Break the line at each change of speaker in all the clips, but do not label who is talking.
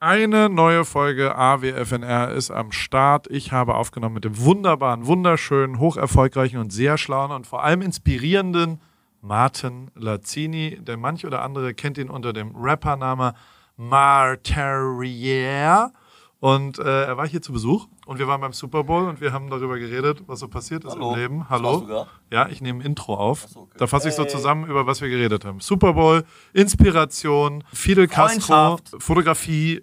Eine neue Folge AWFNR ist am Start. Ich habe aufgenommen mit dem wunderbaren, wunderschönen, hocherfolgreichen und sehr schlauen und vor allem inspirierenden Martin Lazzini. Der manch oder andere kennt ihn unter dem Rappername Marterier. Und äh, er war hier zu Besuch und wir waren beim Super Bowl und wir haben darüber geredet, was so passiert ist
Hallo.
im Leben. Hallo. Ja, ich nehme ein Intro auf.
so, okay.
Da fasse ich so zusammen, über was wir geredet haben. Super Bowl, Inspiration, Fidel Castro. Fotografie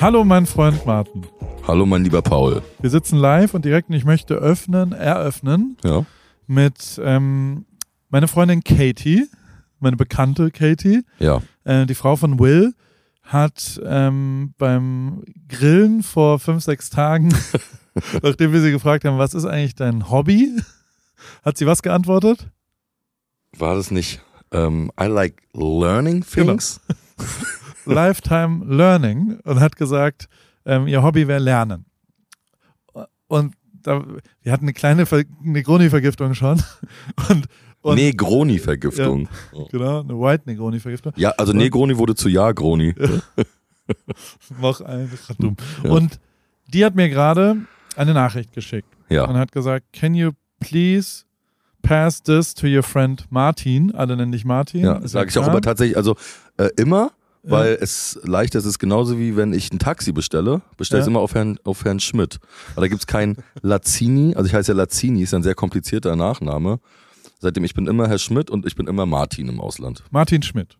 Hallo, mein Freund Martin.
Hallo, mein lieber Paul.
Wir sitzen live und direkt und ich möchte öffnen, eröffnen
Ja.
mit ähm, meiner Freundin Katie, meine bekannte Katie.
Ja.
Äh, die Frau von Will hat ähm, beim Grillen vor fünf, sechs Tagen, nachdem wir sie gefragt haben, was ist eigentlich dein Hobby, hat sie was geantwortet?
War das nicht ähm, I like learning things?
Lifetime Learning und hat gesagt, ähm, ihr Hobby wäre Lernen. Und da, wir hatten eine kleine Ver Negroni-Vergiftung schon. Und, und
Negroni-Vergiftung. Ja.
genau, eine White Negroni-Vergiftung.
also Negroni wurde zu Ja-Groni.
Noch grad dumm. Und die hat mir gerade eine Nachricht geschickt und
Ja.
hat gesagt, can you please pass this to your friend Martin? Alle nennen dich Martin.
Ja, sage ich auch aber tatsächlich, also äh, immer, weil es leicht ist, es ist genauso wie wenn ich ein Taxi bestelle, bestelle ich
Ja.
immer auf Herrn, auf Herrn Schmidt. Aber da gibt's kein Lazzini, also ich heiße ja Lazzini, ist ein sehr komplizierter Nachname. Seitdem ich bin immer Herr Schmidt und ich bin immer Martin im Ausland.
Martin Schmidt.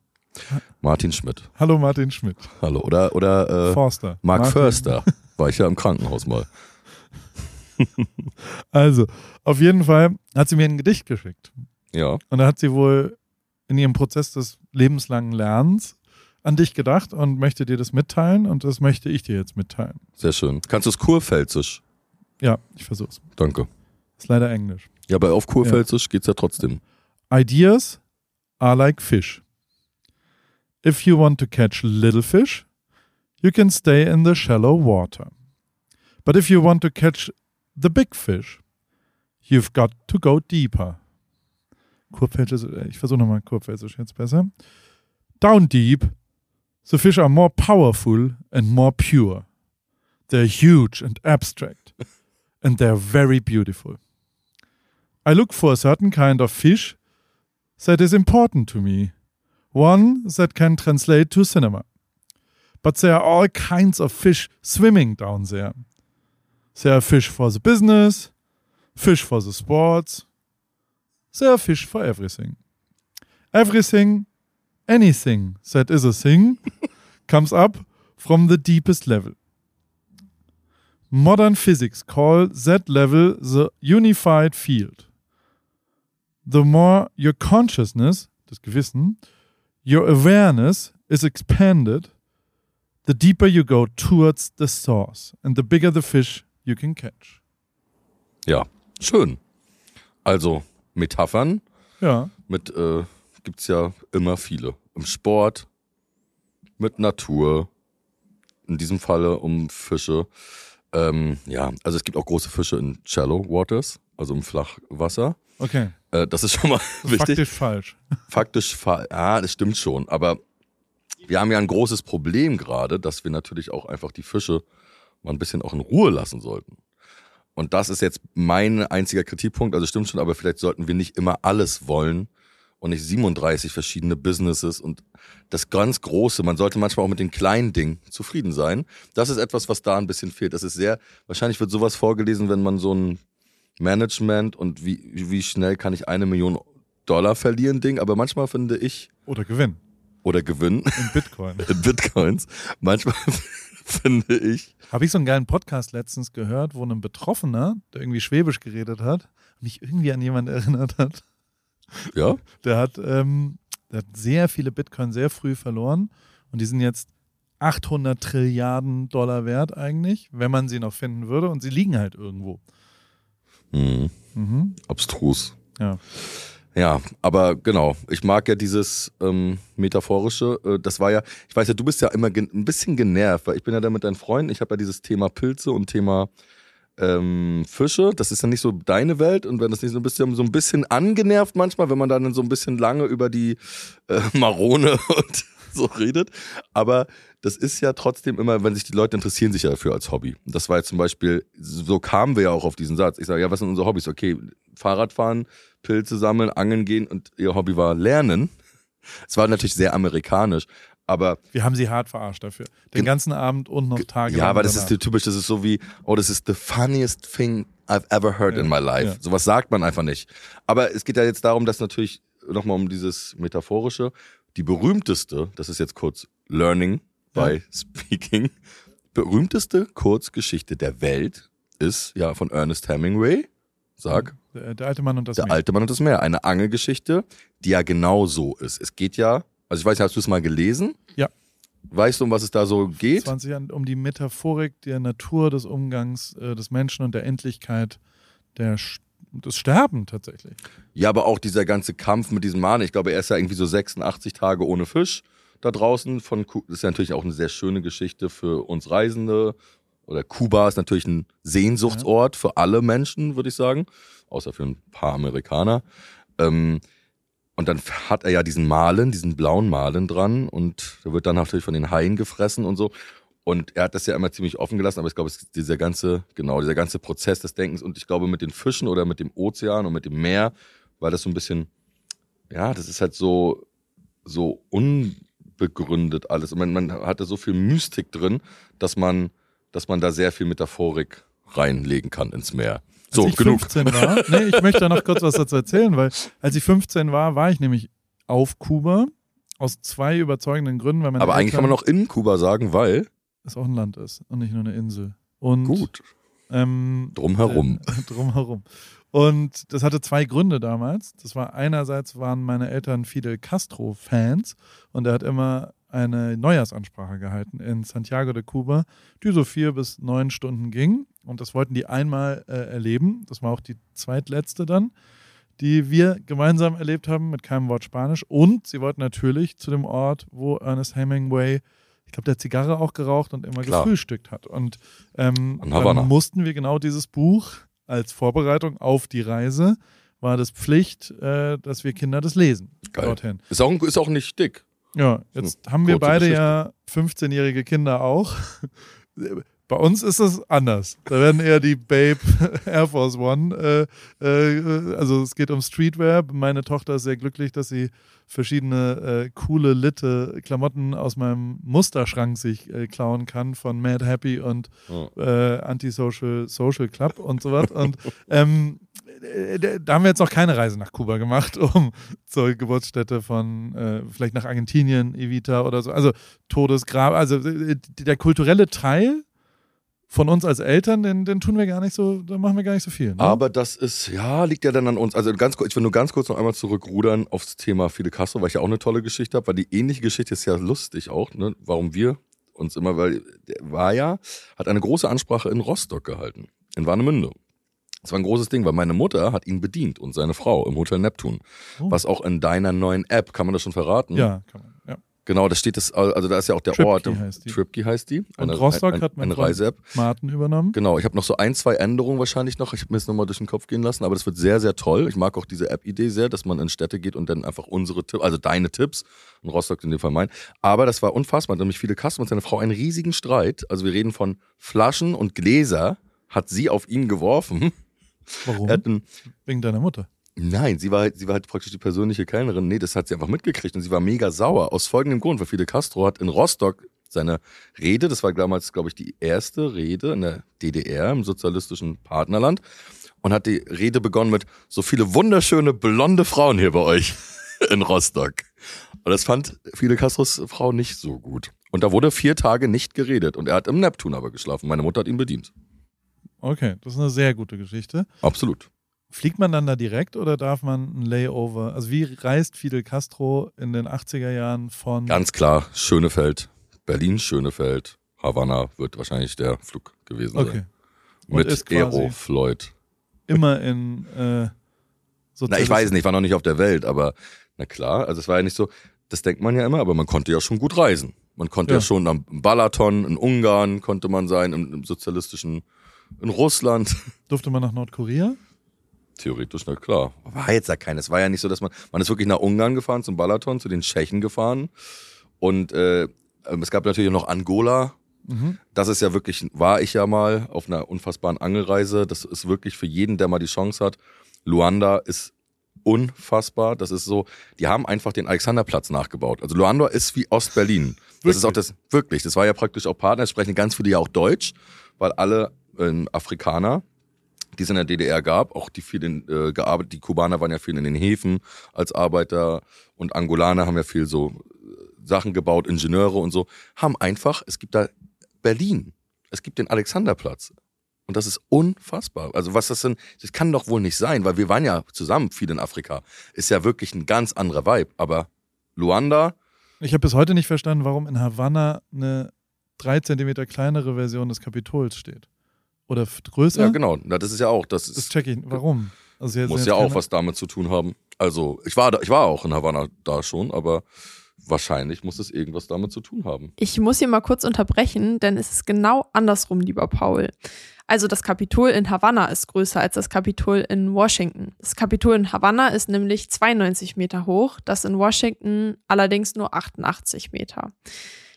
Martin Schmidt.
Hallo Martin Schmidt.
Hallo. Oder, oder äh,
Forster.
Mark
Martin-
Förster. War ich ja im Krankenhaus mal.
Also, auf jeden Fall hat sie mir ein Gedicht geschickt.
Ja.
Und da hat sie wohl in ihrem Prozess des lebenslangen Lernens an dich gedacht und möchte dir das mitteilen und das möchte ich dir jetzt mitteilen.
Sehr schön. Kannst du es Kurpfälzisch?
Ja, ich versuch's.
Danke.
Ist leider Englisch.
Ja, aber auf Kurpfälzisch geht's ja trotzdem.
Ideas are like fish. If you want to catch little fish, you can stay in the shallow water. But if you want to catch the big fish, you've got to go deeper. Kurpfälzisch, äh, ich versuche nochmal Kurpfälzisch jetzt besser. Down deep, the fish are more powerful and more pure. They're huge and abstract, and they're very beautiful. I look for a certain kind of fish that is important to me, one that can translate to cinema. But there are all kinds of fish swimming down there. There are fish for the business, fish for the sports, there are fish for everything. Everything, anything that is a thing, comes up from the deepest level. Modern physics call that level the unified field. The more your consciousness, das Gewissen, your awareness is expanded, the deeper you go towards the source and the bigger the fish you can catch.
Ja. Schön. Also Metaphern
Ja,
mit äh, gibt's ja immer viele. Im Sport, mit Natur, in diesem Falle um Fische. Ähm, ja, also es gibt auch große Fische in Shallow Waters, also im Flachwasser.
okay.
Äh, das ist schon mal wichtig.
Faktisch falsch.
Faktisch, fa- ja, das stimmt schon. Aber wir haben ja ein großes Problem gerade, dass wir natürlich auch einfach die Fische mal ein bisschen auch in Ruhe lassen sollten. Und das ist jetzt mein einziger Kritikpunkt. Also stimmt schon, aber vielleicht sollten wir nicht immer alles wollen und nicht 37 verschiedene Businesses und das ganz Große. Man sollte manchmal auch mit den kleinen Dingen zufrieden sein. Das ist etwas, was da ein bisschen fehlt. Das ist sehr, wahrscheinlich wird sowas vorgelesen, wenn man so ein Management und wie, wie schnell kann ich eine Million Dollar verlieren Ding. Aber manchmal finde ich,
Oder Gewinn.
oder gewinnen
In Bitcoin.
in Bitcoins. Manchmal finde ich,
Habe ich so einen geilen Podcast letztens gehört, wo ein Betroffener, der irgendwie Schwäbisch geredet hat, mich irgendwie an jemanden erinnert hat.
Ja,
Der hat, ähm, der hat sehr viele Bitcoin sehr früh verloren und die sind jetzt 800 Trilliarden Dollar wert eigentlich, wenn man sie noch finden würde und sie liegen halt irgendwo.
hm,
Mhm.
abstrus.
Ja.
Ja, aber genau, ich mag ja dieses ähm, metaphorische. Äh, das war ja, ich weiß ja, du bist ja immer ein bisschen genervt, weil ich bin ja da mit deinen Freunden. Ich habe ja dieses Thema Pilze und Thema ähm, Fische. Das ist ja nicht so deine Welt und wenn das nicht so ein bisschen so ein bisschen angenervt manchmal, wenn man dann so ein bisschen lange über die äh, Marone und so redet. Aber das ist ja trotzdem immer, wenn sich die Leute interessieren sich ja dafür als Hobby. Das war jetzt zum Beispiel, so kamen wir ja auch auf diesen Satz. Ich sage, ja, was sind unsere Hobbys? Okay, Fahrradfahren, Pilze sammeln, angeln gehen und ihr Hobby war Lernen. Es war natürlich sehr amerikanisch, aber
Wir haben sie hart verarscht dafür. Den ganzen Abend und noch Tage.
ja, aber das
danach.
ist typisch, das ist so wie, oh, das ist the funniest thing I've ever heard
Ja,
in my life.
ja.
Sowas sagt man einfach nicht. Aber es geht ja jetzt darum, dass natürlich nochmal um dieses Metaphorische, die berühmteste, das ist jetzt kurz Learning
Ja.
by Speaking, berühmteste Kurzgeschichte der Welt ist ja von Ernest Hemingway. Sag.
Der, der alte Mann und das
Der
Meer.
alte Mann und das Meer. Eine Angelgeschichte, die ja genau so ist. Es geht ja, also ich weiß nicht, hast du es mal gelesen?
Ja.
Weißt du, um was es da so geht?
20 Jahren um die Metaphorik der Natur, des Umgangs äh, des Menschen und der Endlichkeit der, des Sterben tatsächlich.
Ja, aber auch dieser ganze Kampf mit diesem Mann. Ich glaube, er ist ja irgendwie so 86 Tage ohne Fisch da draußen. Von Ku das ist ja natürlich auch eine sehr schöne Geschichte für uns Reisende. Oder Kuba ist natürlich ein Sehnsuchtsort für alle Menschen, würde ich sagen. Außer für ein paar Amerikaner. Ähm, und dann hat er ja diesen Malen, diesen blauen Malen dran. Und der wird dann natürlich von den Haien gefressen und so. Und er hat das ja immer ziemlich offen gelassen, aber ich glaube, dieser ganze, genau, dieser ganze Prozess des Denkens und ich glaube, mit den Fischen oder mit dem Ozean und mit dem Meer, war das so ein bisschen, ja, das ist halt so, so unbegründet alles. Und man, man hatte so viel Mystik drin, dass man, dass man da sehr viel Metaphorik reinlegen kann ins Meer. So,
als ich
genug.
15 war, nee, ich möchte da noch kurz was dazu erzählen, weil als ich 15 war, war ich nämlich auf Kuba aus zwei überzeugenden Gründen, weil meine
Aber eigentlich kann man noch in Kuba sagen, weil,
es auch ein Land ist und nicht nur eine Insel. Und
gut,
Ähm,
drumherum.
Äh, drumherum. Und das hatte zwei Gründe damals. Das war einerseits waren meine Eltern Fidel Castro-Fans und er hat immer eine Neujahrsansprache gehalten in Santiago de Cuba, die so vier bis neun Stunden ging. Und das wollten die einmal äh, erleben. Das war auch die zweitletzte dann, die wir gemeinsam erlebt haben mit keinem Wort Spanisch. Und sie wollten natürlich zu dem Ort, wo Ernest Hemingway, ich glaube, der Zigarre auch geraucht und immer
Klar.
gefrühstückt hat. Und ähm, dann mussten wir genau dieses Buch als Vorbereitung auf die Reise, war das Pflicht, äh, dass wir Kinder das lesen.
Geil.
Dorthin.
Ist auch, ist auch nicht dick.
Ja, jetzt haben wir beide
Geschichte.
ja 15-jährige Kinder auch. Bei uns ist es anders. Da werden eher die Babe Air Force One, äh, äh, also es geht um Streetwear. Meine Tochter ist sehr glücklich, dass sie verschiedene äh, coole, litte Klamotten aus meinem Musterschrank sich äh, klauen kann von Mad Happy und äh, Antisocial Social Club und so was. Und ähm, äh, da haben wir jetzt noch keine Reise nach Kuba gemacht, um zur Geburtsstätte von äh, vielleicht nach Argentinien, Evita oder so. Also Todesgrab, also äh, der kulturelle Teil von uns als Eltern, den, den tun wir gar nicht so, da machen wir gar nicht so viel. Ne?
Aber das ist, ja, liegt ja dann an uns. Also ganz kurz, ich will nur ganz kurz noch einmal zurückrudern aufs Thema Fidel Castro, weil ich ja auch eine tolle Geschichte habe, weil die ähnliche Geschichte ist ja lustig auch, ne? Warum wir uns immer, weil der war ja, hat eine große Ansprache in Rostock gehalten, in Warnemünde. Das war ein großes Ding, weil meine Mutter hat ihn bedient und seine Frau im Hotel Neptun.
Oh.
Was auch in deiner neuen App, kann man das schon verraten?
ja, kann man. Ja.
Genau, da steht das, also da ist ja auch der
Tripkey
Ort.
heißt die.
Tripkey heißt die.
Und Rostock
ein,
hat mein
eine Reise-App.
Martin übernommen.
Genau, ich habe noch so ein, zwei Änderungen wahrscheinlich noch. Ich habe mir das nochmal durch den Kopf gehen lassen, aber das wird sehr, sehr toll. Ich mag auch diese App-Idee sehr, dass man in Städte geht und dann einfach unsere Tipps, also deine Tipps, in Rostock in dem Fall mein. Aber das war unfassbar. Nämlich viele Kasten und seine Frau einen riesigen Streit. Also wir reden von Flaschen und Gläser hat sie auf ihn geworfen.
Warum?
Einen,
Wegen deiner Mutter.
Nein, sie war, halt, sie war halt praktisch die persönliche Kellnerin. Nee, das hat sie einfach mitgekriegt und sie war mega sauer. Aus folgendem Grund, weil Fidel Castro hat in Rostock seine Rede, das war damals, glaube ich, die erste Rede in der DDR, im sozialistischen Partnerland, und hat die Rede begonnen mit so viele wunderschöne blonde Frauen hier bei euch in Rostock. Und das fand Fidel Castros Frau nicht so gut. Und da wurde vier Tage nicht geredet. Und er hat im Neptun aber geschlafen. Meine Mutter hat ihn bedient.
Okay, das ist eine sehr gute Geschichte.
Absolut.
Fliegt man dann da direkt oder darf man ein Layover? Also wie reist Fidel Castro in den 80er Jahren von
Ganz klar, Schönefeld, Berlin, Schönefeld, Havanna wird wahrscheinlich der Flug gewesen
Okay.
sein.
Und
Mit Aerofloyd.
immer in äh,
Na, ich weiß nicht, ich war noch nicht auf der Welt, aber na klar, also es war ja nicht so, das denkt man ja immer, aber man konnte ja schon gut reisen. Man konnte ja,
Ja.
schon am Balaton, in Ungarn konnte man sein, im, im sozialistischen, in Russland.
Durfte man nach Nordkorea?
Theoretisch, na klar. War jetzt ja keines. Es war ja nicht so, dass man, man ist wirklich nach Ungarn gefahren, zum Balaton, zu den Tschechen gefahren. Und äh, ähm, es gab natürlich noch Angola.
Mhm.
Das ist ja wirklich, war ich ja mal auf einer unfassbaren Angelreise. Das ist wirklich für jeden, der mal die Chance hat. Luanda ist unfassbar. Das ist so, die haben einfach den Alexanderplatz nachgebaut. Also Luanda ist wie Ostberlin. Das ist auch das, wirklich, das war ja praktisch auch Partner, es sprechen ganz viele ja auch Deutsch, weil alle ähm, Afrikaner, die es in der DDR gab, auch die viel in, äh, gearbeitet, die Kubaner waren ja viel in den Häfen als Arbeiter und Angolaner haben ja viel so äh, Sachen gebaut, Ingenieure und so, haben einfach, es gibt da Berlin, es gibt den Alexanderplatz. Und das ist unfassbar. Also was das denn, das kann doch wohl nicht sein, weil wir waren ja zusammen viel in Afrika. Ist ja wirklich ein ganz anderer Vibe. Aber Luanda,
Ich habe bis heute nicht verstanden, warum in Havanna eine drei Zentimeter kleinere Version des Kapitols steht. Oder größer?
ja genau, na, das ist ja auch, das
Das
ist,
check ich. Warum? Also jetzt
muss ja auch was damit zu tun haben. Also ich war da, ich war auch in Havanna da schon, aber wahrscheinlich muss es irgendwas damit zu tun haben.
Ich muss hier mal kurz unterbrechen, denn es ist genau andersrum, lieber Paul. Also das Kapitol in Havanna ist größer als das Kapitol in Washington. Das Kapitol in Havanna ist nämlich 92 Meter hoch, das in Washington allerdings nur 88 Meter.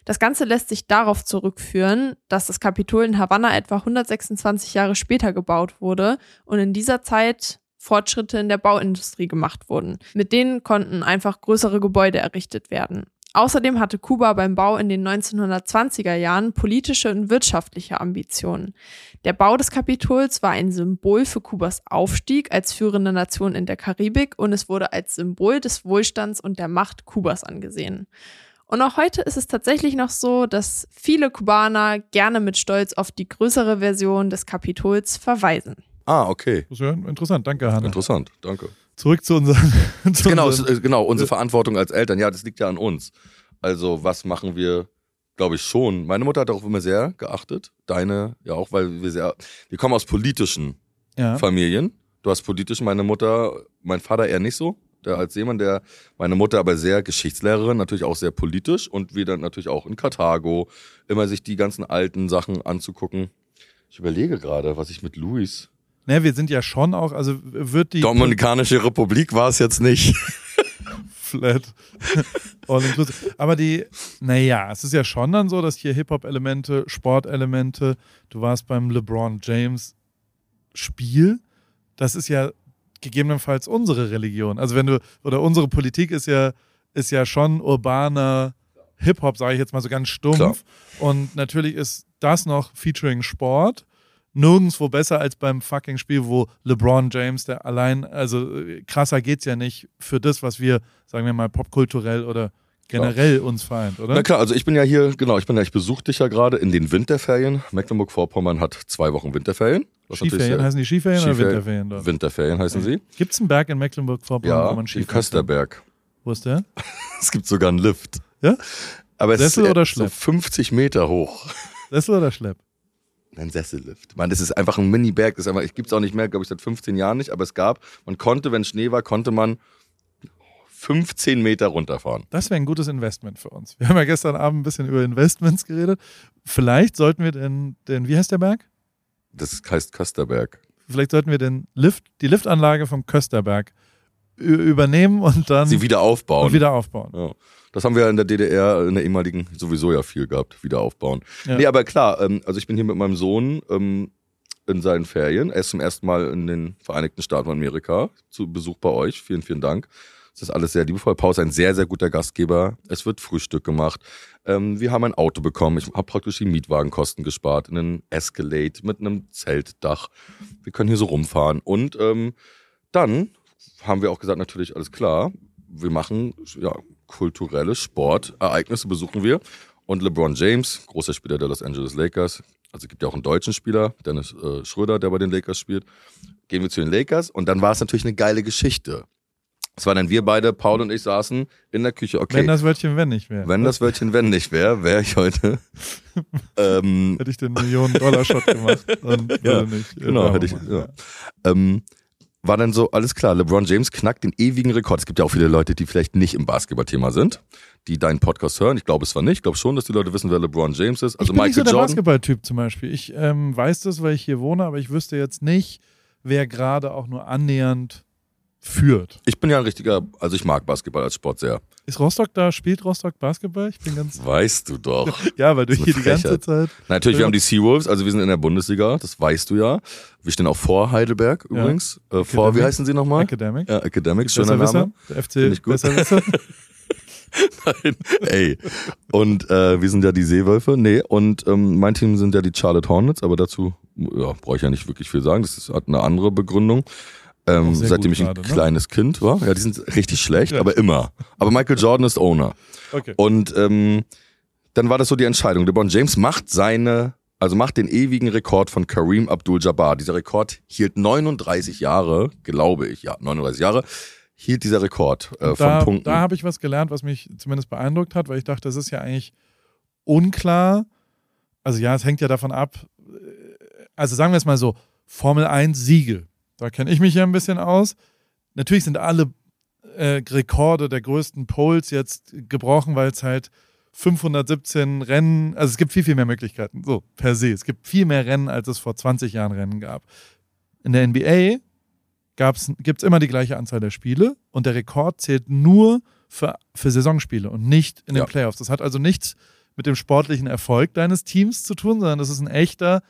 Das Ganze lässt sich darauf zurückführen, dass das Kapitol in Havanna etwa 126 Jahre später gebaut wurde und in dieser Zeit Fortschritte in der Bauindustrie gemacht wurden. Mit denen konnten einfach größere Gebäude errichtet werden. Außerdem hatte Kuba beim Bau in den 1920er Jahren politische und wirtschaftliche Ambitionen. Der Bau des Kapitols war ein Symbol für Kubas Aufstieg als führende Nation in der Karibik und es wurde als Symbol des Wohlstands und der Macht Kubas angesehen. Und auch heute ist es tatsächlich noch so, dass viele Kubaner gerne mit Stolz auf die größere Version des Kapitols verweisen.
Ah, okay.
Interessant. Danke, Hanna.
Interessant, danke.
Zurück zu unseren. Zu
Genau,
unseren
genau, unsere Verantwortung als Eltern, ja, das liegt ja an uns. Also, was machen wir, glaube ich, schon. Meine Mutter hat darauf immer sehr geachtet. Deine ja auch, weil wir sehr, wir kommen aus politischen
ja.
Familien. Du hast politisch, meine Mutter, mein Vater eher nicht so. Der als jemand, der, meine Mutter aber sehr Geschichtslehrerin, natürlich auch sehr politisch und wir dann natürlich auch in Karthago, immer sich die ganzen alten Sachen anzugucken. Ich überlege gerade, was ich mit Luis.
Ne, wir sind ja schon auch, also wird die
Dominikanische Republik war es jetzt nicht.
Flat. Aber die, naja, es ist ja schon dann so, dass hier Hip-Hop-Elemente, Sportelemente, du warst beim LeBron James Spiel, das ist ja gegebenenfalls unsere Religion. Also wenn du, oder unsere Politik ist ja, ist ja schon urbaner Hip-Hop, sage ich jetzt mal so ganz stumpf.
Klar.
Und natürlich ist das noch featuring Sport nirgendwo besser als beim fucking Spiel, wo LeBron James, der allein, also äh, krasser geht's ja nicht für das, was wir, sagen wir mal, popkulturell oder generell uns vereint, oder?
Na klar, also ich bin ja hier, genau, ich bin ja, ich besuche dich ja gerade in den Winterferien. Mecklenburg-Vorpommern hat zwei Wochen Winterferien. Was
Skiferien, heißen die Skiferien oder
Skiferien-
Winterferien dort?
Winterferien heißen sie.
Gibt's einen Berg in Mecklenburg-Vorpommern,
Ja,
wo man Skifahren kann?
Kösterberg.
Wo ist der?
Es gibt sogar einen Lift.
Ja?
Aber es
Sessel
ist
oder
äh, so
Schlepp?
50 Meter hoch.
Sessel oder Schlepp?
Ein Sessellift. Man, das ist einfach ein Mini-Berg. Das ich gibt's auch nicht mehr, glaube ich, seit 15 Jahren nicht. Aber es gab, man konnte, wenn Schnee war, konnte man 15 Meter runterfahren.
Das wäre ein gutes Investment für uns. Wir haben ja gestern Abend ein bisschen über Investments geredet. Vielleicht sollten wir den, den wie heißt der Berg?
Das heißt Kösterberg.
Vielleicht sollten wir den Lift, die Liftanlage vom Kösterberg übernehmen und dann
Sie wieder aufbauen.
und wieder aufbauen.
Ja. Das haben wir in der DDR, in der ehemaligen, sowieso ja viel gehabt, wieder aufbauen.
Ja.
Nee, aber klar, ähm, also ich bin hier mit meinem Sohn ähm, in seinen Ferien. Er ist zum ersten Mal in den Vereinigten Staaten von Amerika zu Besuch bei euch. Vielen, vielen Dank. Das ist alles sehr liebevoll. Paul ist ein sehr, sehr guter Gastgeber. Es wird Frühstück gemacht. Ähm, wir haben ein Auto bekommen. Ich habe praktisch die Mietwagenkosten gespart. Einen Escalade mit einem Zeltdach. Wir können hier so rumfahren. Und ähm, dann haben wir auch gesagt, natürlich alles klar. Wir machen ja, kulturelle Sportereignisse besuchen wir. Und LeBron James, großer Spieler der Los Angeles Lakers, also es gibt ja auch einen deutschen Spieler, Dennis äh, Schröder, der bei den Lakers spielt, gehen wir zu den Lakers und dann war es natürlich eine geile Geschichte. Es waren dann wir beide, Paul und ich, saßen in der Küche. Okay,
Wenn das Wörtchen wenn nicht wäre.
wenn das Wörtchen wenn nicht wäre, wäre ich heute. ähm,
Hätte ich den Millionen-Dollar-Shot gemacht. Und
Ja,
nicht.
genau, hätte ich. Ja. Ähm, war dann so, alles klar, LeBron James knackt den ewigen Rekord. Es gibt ja auch viele Leute, die vielleicht nicht im Basketballthema sind, die deinen Podcast hören. Ich glaube es zwar nicht, ich glaube schon, dass die Leute wissen, wer LeBron James ist. Also
ich bin nicht so
Michael
der
Jordan.
Basketballtyp zum Beispiel. Ich ähm, weiß das, weil ich hier wohne, aber ich wüsste jetzt nicht, wer gerade auch nur annähernd führt.
Ich bin ja ein richtiger, also ich mag Basketball als Sport sehr.
Ist Rostock da? Spielt Rostock Basketball? Ich bin ganz.
Weißt du doch.
Ja, weil du hier die ganze
Frechheit.
Zeit.
Natürlich, wir
Ja.
haben die Seawolves, also wir sind in der Bundesliga, das weißt du ja. Wir stehen auch vor Heidelberg
Ja.
übrigens. Äh, vor, wie
Academic.
heißen sie nochmal?
Academic.
Ja, Academics, schöner. Name.
Der FC
gut. Nein, ey. Und äh, wir sind ja die Seewölfe. Nee, und ähm, mein Team sind ja die Charlotte Hornets, aber dazu ja, brauche ich ja nicht wirklich viel sagen. Das ist, hat eine andere Begründung. Ähm, seitdem ich ein
gerade, ne?
kleines Kind war. Ja, die sind richtig schlecht,
Ja.
aber immer. Aber Michael Jordan ist Owner.
Okay.
Und ähm, dann war das so die Entscheidung. LeBron James macht seine, also macht den ewigen Rekord von Kareem Abdul-Jabbar. Dieser Rekord hielt 39 Jahre, glaube ich, ja, 39 Jahre, hielt dieser Rekord äh, von
da,
Punkten.
da habe ich was gelernt, was mich zumindest beeindruckt hat, weil ich dachte, das ist ja eigentlich unklar. Also ja, es hängt ja davon ab. äh, Also sagen wir es mal so, Formel 1 Siege. Da kenne ich mich ja ein bisschen aus. Natürlich sind alle äh, Rekorde der größten Poles jetzt gebrochen, weil es halt 517 Rennen, also es gibt viel, viel mehr Möglichkeiten. So, per se. Es gibt viel mehr Rennen, als es vor 20 Jahren Rennen gab. In der NBA gibt es immer die gleiche Anzahl der Spiele und der Rekord zählt nur für, für Saisonspiele und nicht in den
Ja.
Playoffs. Das hat also nichts mit dem sportlichen Erfolg deines Teams zu tun, sondern das ist ein echter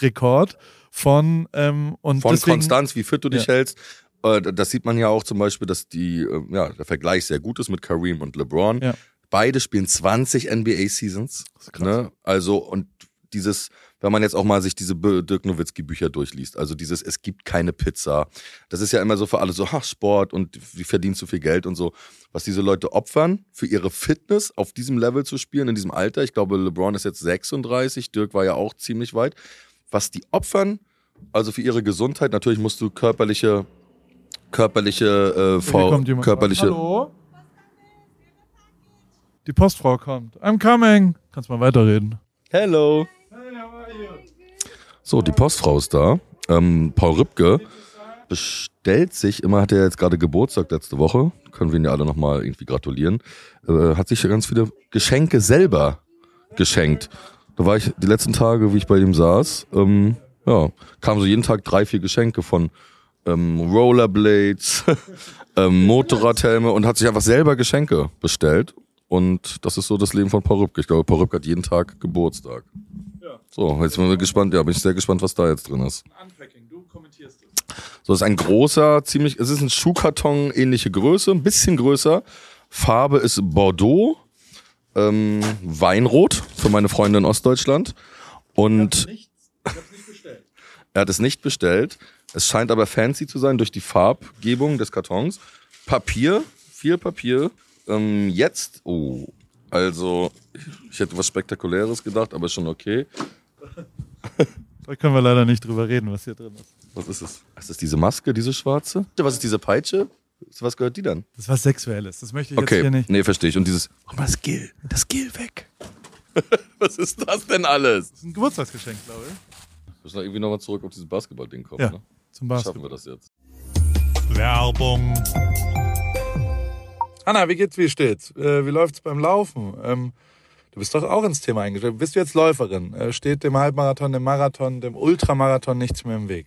Netto-Rekord von ähm, und
von
deswegen,
Konstanz, wie fit du dich
Ja.
hältst. Äh, Das sieht man ja auch zum Beispiel, dass die, äh, ja, der Vergleich sehr gut ist mit Kareem und LeBron.
Ja.
Beide spielen 20 NBA-Seasons.
Das ist krass.
Ne? Also, und dieses, wenn man jetzt auch mal sich diese Dirk Nowitzki-Bücher durchliest, also dieses, es gibt keine Pizza. Das ist ja immer so für alle so, ha, Sport und wie verdienst du viel Geld und so. Was diese Leute opfern, für ihre Fitness auf diesem Level zu spielen, in diesem Alter. Ich glaube, LeBron ist jetzt 36, Dirk war ja auch ziemlich weit. Was die opfern, also für ihre Gesundheit, natürlich musst du körperliche, körperliche, äh,
Hier
Vor
kommt jemand
körperliche.
Hallo? Die Postfrau kommt. I'm coming. Kannst mal weiterreden.
Hello. So, die Postfrau ist da. Ähm, Paul Rübke bestellt sich, immer hat er jetzt gerade Geburtstag letzte Woche, können wir ihn ja alle nochmal irgendwie gratulieren, äh, hat sich ja ganz viele Geschenke selber geschenkt. Da war ich die letzten Tage, wie ich bei ihm saß, ähm, ja, kamen so jeden Tag drei, vier Geschenke von ähm, Rollerblades, ähm, Motorradhelme und hat sich einfach selber Geschenke bestellt. Und das ist so das Leben von Paul Rübke. Ich glaube, Paul Rübke hat jeden Tag Geburtstag. So, jetzt bin ich gespannt, ja, bin ich sehr gespannt, was da jetzt drin ist.
Unpacking, du kommentierst es.
So, es ist ein großer, ziemlich, es ist ein Schuhkarton ähnliche Größe, ein bisschen größer. Farbe ist Bordeaux, ähm, Weinrot für meine Freunde in Ostdeutschland. Und er hat es nicht bestellt. Es scheint aber fancy zu sein durch die Farbgebung des Kartons. Papier, viel Papier. Ähm, jetzt, oh, also ich hätte was Spektakuläres gedacht, aber ist schon okay.
Da können wir leider nicht drüber reden, was hier drin ist.
Was ist es? Ist das diese Maske, diese schwarze? Was ist diese Peitsche? Zu was gehört die dann?
Das ist was Sexuelles. Das möchte ich jetzt
Okay,
hier nicht.
nee, verstehe ich. Und dieses, mach mal das Gill, das Gill weg. was ist das denn alles?
Das ist ein Geburtstagsgeschenk, glaube ich.
Wir müssen doch irgendwie nochmal zurück auf dieses Basketball-Ding kommen.
Ja,
Ne?
zum
Schaffen wir
Basketball.
das jetzt?
Werbung. Anna, wie geht's, wie steht's? Äh, wie läuft's beim Laufen? Ähm, du bist doch auch ins Thema eingestellt. Bist du jetzt Läuferin? Äh, steht dem Halbmarathon, dem Marathon, dem Ultramarathon nichts mehr im Weg?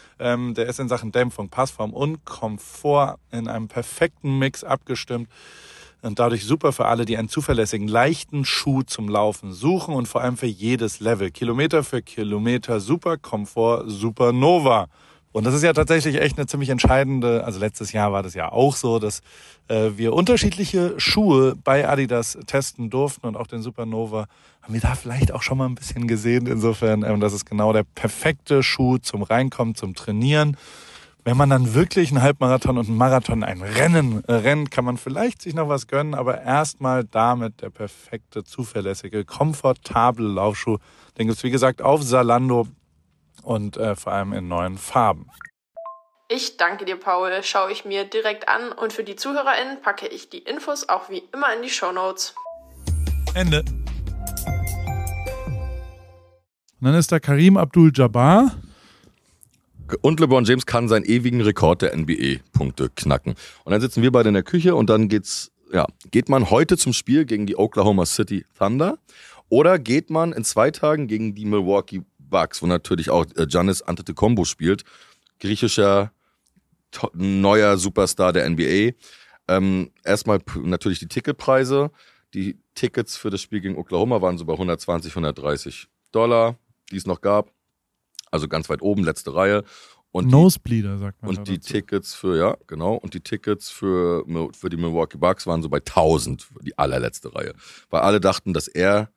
Ähm, der ist in Sachen Dämpfung, Passform und Komfort in einem perfekten Mix abgestimmt und dadurch super für alle, die einen zuverlässigen, leichten Schuh zum Laufen suchen und vor allem für jedes Level. Kilometer für Kilometer, super Komfort, super Nova. Und das ist ja tatsächlich echt eine ziemlich entscheidende, also letztes Jahr war das ja auch so, dass äh, wir unterschiedliche Schuhe bei Adidas testen durften und auch den Supernova haben wir da vielleicht auch schon mal ein bisschen gesehen. Insofern, ähm, das ist genau der perfekte Schuh zum Reinkommen, zum Trainieren. Wenn man dann wirklich einen Halbmarathon und einen Marathon, ein Rennen äh, rennt, kann man vielleicht sich noch was gönnen, aber erstmal damit der perfekte, zuverlässige, komfortable Laufschuh. Den gibt's wie gesagt auf Salando und äh, vor allem in neuen Farben.
Ich danke dir, Paul. Schaue ich mir direkt an und für die ZuhörerInnen packe ich die Infos auch wie immer in die Show Notes.
Ende. Und dann ist da Karim Abdul-Jabbar.
Und LeBron James kann seinen ewigen Rekord der NBA-Punkte knacken. Und dann sitzen wir beide in der Küche und dann geht's, ja, geht man heute zum Spiel gegen die Oklahoma City Thunder oder geht man in zwei Tagen gegen die Milwaukee Bucks, wo natürlich auch äh, Giannis Antetokounmpo spielt, griechischer neuer Superstar der NBA. Ähm, erstmal natürlich die Ticketpreise. Die Tickets für das Spiel gegen Oklahoma waren so bei 120, 130 Dollar, die es noch gab. Also ganz weit oben, letzte Reihe. Und die,
Nosebleeder, sagt man.
und die
dazu.
Tickets für, ja, genau. Und die Tickets für, für die Milwaukee Bucks waren so bei 1000, die allerletzte Reihe. Weil alle dachten, dass er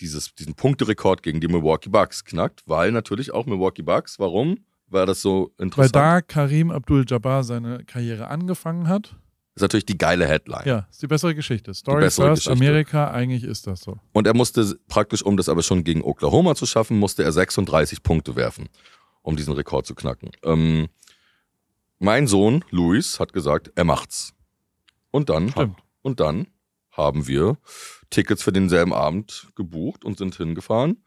dieses, diesen Punkterekord gegen die Milwaukee Bucks knackt, weil natürlich auch Milwaukee Bucks, warum? War das so
Weil
interessant?
da Karim Abdul-Jabbar seine Karriere angefangen hat.
Ist natürlich die geile Headline.
Ja, ist die bessere Geschichte. Story
bessere
first,
Geschichte.
Amerika, eigentlich ist das so.
Und er musste praktisch, um das aber schon gegen Oklahoma zu schaffen, musste er 36 Punkte werfen, um diesen Rekord zu knacken. Ähm, mein Sohn Luis hat gesagt, er macht's. Und dann,
Stimmt.
und dann haben wir Tickets für denselben Abend gebucht und sind hingefahren.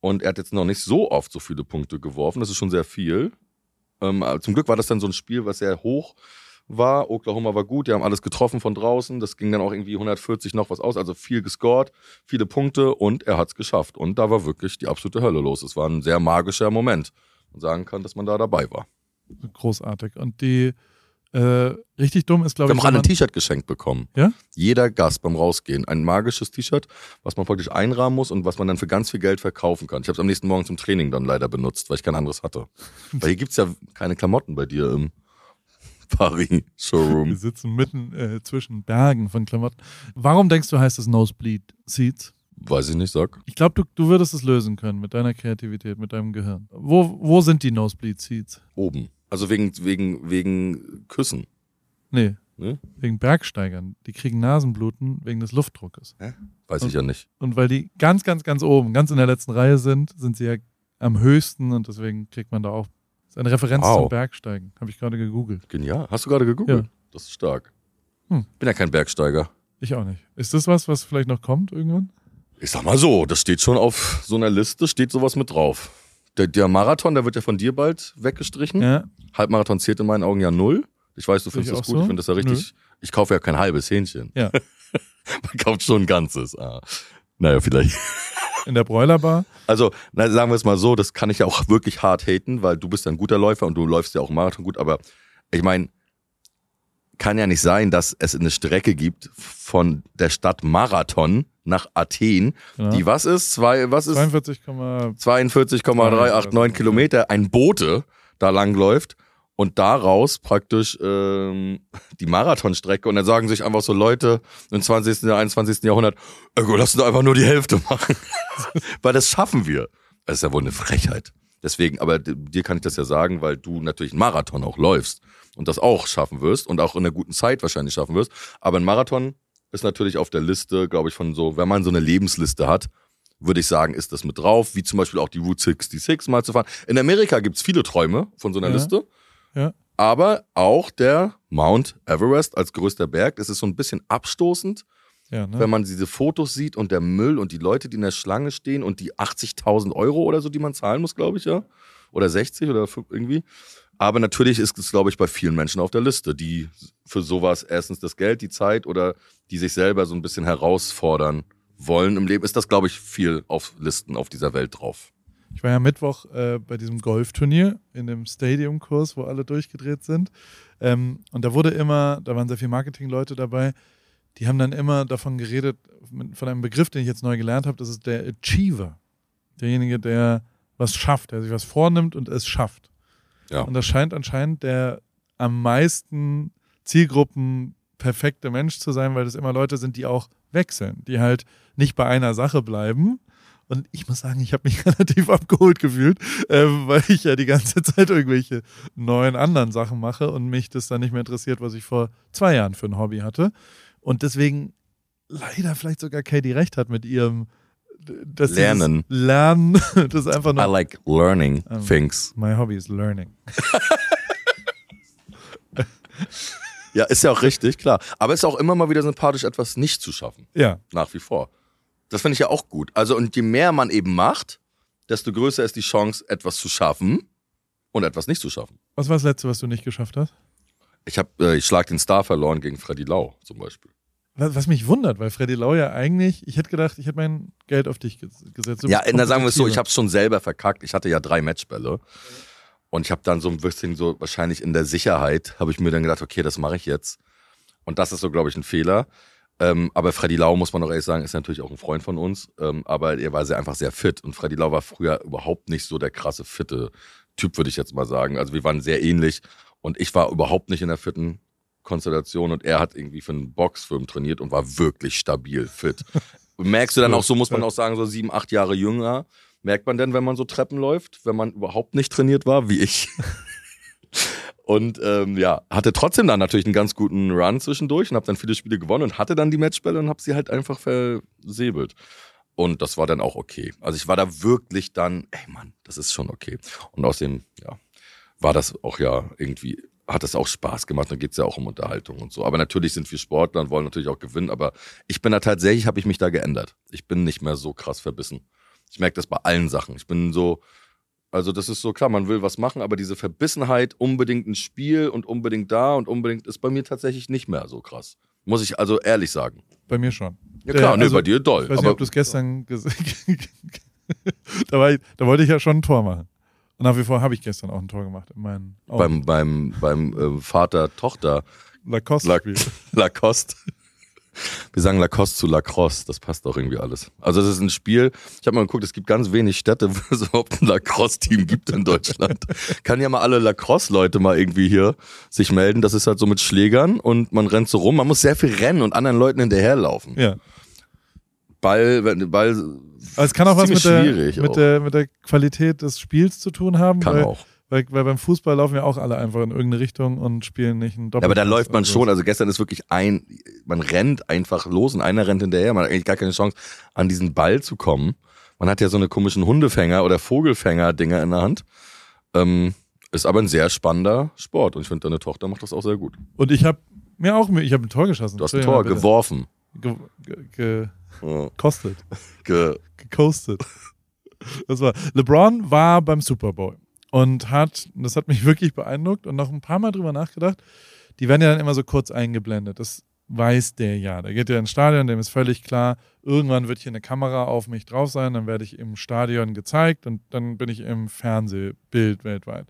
Und er hat jetzt noch nicht so oft so viele Punkte geworfen. Das ist schon sehr viel. Ähm, zum Glück war das dann so ein Spiel, was sehr hoch war. Oklahoma war gut, die haben alles getroffen von draußen. Das ging dann auch irgendwie 140 noch was aus, also viel gescored, viele Punkte und er hat's geschafft. Und da war wirklich die absolute Hölle los. Es war ein sehr magischer Moment. Man sagen kann, dass man da dabei war.
Großartig. Und die äh, richtig dumm ist,
Wir
glaube
haben
ich.
auch alle
wenn
ein T-Shirt geschenkt bekommen.
Ja?
Jeder Gast beim Rausgehen. Ein magisches T-Shirt, was man praktisch einrahmen muss und was man dann für ganz viel Geld verkaufen kann. Ich habe es am nächsten Morgen zum Training dann leider benutzt, weil ich kein anderes hatte. Weil hier gibt's ja keine Klamotten bei dir im Paris
Wir
Showroom.
sitzen mitten äh, zwischen Bergen von Klamotten. Warum denkst du, heißt es Nosebleed Seats?
Weiß ich nicht, sag.
Ich glaube, du, du würdest es lösen können mit deiner Kreativität, mit deinem Gehirn. Wo, wo sind die Nosebleed Seats?
Oben. Also wegen, wegen, wegen Küssen.
Nee,
Ne?
wegen Bergsteigern. Die kriegen Nasenbluten wegen des Luftdruckes.
Weiß ich ja nicht.
Und weil die ganz, ganz, ganz oben, ganz in der letzten Reihe sind, sind sie ja am höchsten und deswegen kriegt man da auch. Das ist eine Referenz
Wow.
zum Bergsteigen. Habe ich gerade gegoogelt.
Genial. Hast du gerade gegoogelt?
Ja.
Das ist stark.
Hm.
Bin ja kein Bergsteiger.
Ich auch nicht. Ist das was, was vielleicht noch kommt irgendwann?
Ich sag mal so, das steht schon auf so einer Liste, steht sowas mit drauf. Der, der Marathon, der wird ja von dir bald weggestrichen.
Ja.
Halbmarathon zählt in meinen Augen ja null. Ich weiß, du findest
ich
das gut.
so.
Ich finde das ja richtig. Ich kaufe ja kein halbes Hähnchen.
Ja.
Man kauft schon ein ganzes. Ah. Naja, vielleicht.
In der Bräulerbar.
Also, na, sagen wir es mal so, das kann ich ja auch wirklich hart haten, weil du bist ja ein guter Läufer und du läufst ja auch Marathon gut, aber ich meine, kann ja nicht sein, dass es eine Strecke gibt von der Stadt Marathon nach Athen,
Genau.
die was ist? Zwei, was ist?
42,5
42,389
Ja.
Kilometer, ein Bote da langläuft und daraus praktisch ähm, die Marathonstrecke und dann sagen sich einfach so Leute im 20. und 21. Jahrhundert, lass uns einfach nur die Hälfte machen. weil das schaffen wir. Das ist ja wohl eine Frechheit. Deswegen, aber dir kann ich das ja sagen, weil du natürlich einen Marathon auch läufst und das auch schaffen wirst und auch in einer guten Zeit wahrscheinlich schaffen wirst. Aber ein Marathon ist natürlich auf der Liste, glaube ich, von so, wenn man so eine Lebensliste hat, würde ich sagen, ist das mit drauf, wie zum Beispiel auch die Route 66 mal zu fahren. In Amerika gibt's viele Träume von so einer
Ja.
Liste.
Ja.
Aber auch der Mount Everest als größter Berg, das ist so ein bisschen abstoßend,
Ja, ne?
wenn man diese Fotos sieht und der Müll und die Leute, die in der Schlange stehen und die 80.000 Euro oder so, die man zahlen muss, glaube ich, ja. Oder 60 oder irgendwie. Aber natürlich ist es, glaube ich, bei vielen Menschen auf der Liste, die für sowas erstens das Geld, die Zeit oder die sich selber so ein bisschen herausfordern wollen im Leben, ist das, glaube ich, viel auf Listen auf dieser Welt drauf.
Ich war ja Mittwoch äh, bei diesem Golfturnier in dem Stadium-Kurs, wo alle durchgedreht sind. Ähm, und da wurde immer, da waren sehr viele Marketingleute dabei, die haben dann immer davon geredet, von einem Begriff, den ich jetzt neu gelernt habe, das ist der Achiever. Derjenige, der was schafft, der sich was vornimmt und es schafft.
Ja.
Und das scheint anscheinend der am meisten Zielgruppen perfekte Mensch zu sein, weil das immer Leute sind, die auch wechseln, die halt nicht bei einer Sache bleiben. Und ich muss sagen, ich habe mich relativ abgeholt gefühlt, ähm, weil ich ja die ganze Zeit irgendwelche neuen anderen Sachen mache und mich das dann nicht mehr interessiert, was ich vor zwei Jahren für ein Hobby hatte. Und deswegen leider vielleicht sogar Katie recht hat mit ihrem
Lernen.
Lernen, das ist einfach
I
nur
like learning
Ähm.
things.
My hobby is learning.
Ja, ist ja auch richtig, klar. Aber es ist auch immer mal wieder sympathisch, etwas nicht zu schaffen.
Ja,
Nach wie vor. Das finde ich ja auch gut. Also, und je mehr man eben macht, desto größer ist die Chance, etwas zu schaffen und etwas nicht zu schaffen.
was war das letzte, was du nicht geschafft hast?
Ich habe, äh, ich schlag den Star verloren gegen Freddy Lau zum Beispiel.
Was, mich wundert, weil Freddy Lau ja eigentlich, ich hätte gedacht, ich hätte mein Geld auf dich ges- gesetzt.
Ja, na, sagen wir es so, ich habe schon selber verkackt. Ich hatte ja drei Matchbälle. Und ich habe dann so ein bisschen so, wahrscheinlich in der Sicherheit, habe ich mir dann gedacht, okay, das mache ich jetzt. Und das ist so, glaube ich, ein Fehler. Ähm, aber Freddy Lau, muss man auch ehrlich sagen, ist natürlich auch ein Freund von uns. Ähm, aber er war sehr, einfach sehr fit. Und Freddy Lau war früher überhaupt nicht so der krasse, fitte Typ, würde ich jetzt mal sagen. Also wir waren sehr ähnlich. Und ich war überhaupt nicht in der fitten Konstellation. Und er hat irgendwie für einen Boxfilm trainiert und war wirklich stabil fit. Merkst du dann auch so, muss man auch sagen, so sieben, acht Jahre jünger. Merkt man denn, wenn man so Treppen läuft, wenn man überhaupt nicht trainiert war, wie ich? Und ähm, ja, hatte trotzdem dann natürlich einen ganz guten Run zwischendurch und habe dann viele Spiele gewonnen und hatte dann die Matchbälle und habe sie halt einfach versäbelt. Und das war dann auch okay. Also ich war da wirklich dann, ey Mann, das ist schon okay. Und außerdem, ja, war das auch ja irgendwie, hat das auch Spaß gemacht. Da geht's ja auch um Unterhaltung und so. Aber natürlich sind wir Sportler und wollen natürlich auch gewinnen. Aber ich bin da tatsächlich, habe ich mich da geändert. Ich bin nicht mehr so krass verbissen. Ich merke das bei allen Sachen. Ich bin so, also das ist so klar, man will was machen, aber diese Verbissenheit, unbedingt ein Spiel und unbedingt da und unbedingt ist bei mir tatsächlich nicht mehr so krass. Muss ich also ehrlich sagen.
Bei mir schon.
Ja klar,
Äh,
nee,
also,
bei dir doll.
Ich weiß nicht, ob du es gestern gesehen da, ich, da wollte ich ja schon ein Tor machen. Und nach wie vor habe ich gestern auch ein Tor gemacht in meinem oh,
beim, beim, beim äh, Vater-Tochter
Lacoste-Spiel.
Lacoste. Wir sagen Lacoste zu Lacrosse, das passt auch irgendwie alles. Also es ist ein Spiel, ich habe mal geguckt, es gibt ganz wenig Städte, wo es überhaupt ein Lacrosse-Team gibt in Deutschland. Kann ja mal alle Lacrosse-Leute mal irgendwie hier sich melden. Das ist halt so mit Schlägern und man rennt so rum. Man muss sehr viel rennen und anderen Leuten hinterherlaufen.
Ja.
Ball, wenn- Ball
Aber es kann auch was mit der, mit, der, mit der Qualität des Spiels zu tun haben.
kann auch.
Weil, weil beim Fußball laufen ja auch alle einfach in irgendeine Richtung und spielen nicht ein Doppel.
Ja, aber da läuft man schon, also gestern ist wirklich ein, man rennt einfach los und einer rennt hinterher, man hat eigentlich gar keine Chance, an diesen Ball zu kommen. Man hat ja so eine komischen Hundefänger oder Vogelfänger-Dinger in der Hand. Ähm, ist aber ein sehr spannender Sport und ich finde, deine Tochter macht das auch sehr gut.
Und ich habe mir auch, ich habe ein Tor geschossen.
Du hast ein Tor
bitte.
geworfen.
Ge, ge,
Ja,
gekostet.
Ge
Gecoastet. Das war. LeBron war beim Super Bowl und hat, das hat mich wirklich beeindruckt und noch ein paar Mal drüber nachgedacht. Die werden ja dann immer so kurz eingeblendet. Das weiß der ja. Der geht ja ins Stadion, dem ist völlig klar, irgendwann wird hier eine Kamera auf mich drauf sein, dann werde ich im Stadion gezeigt und dann bin ich im Fernsehbild weltweit.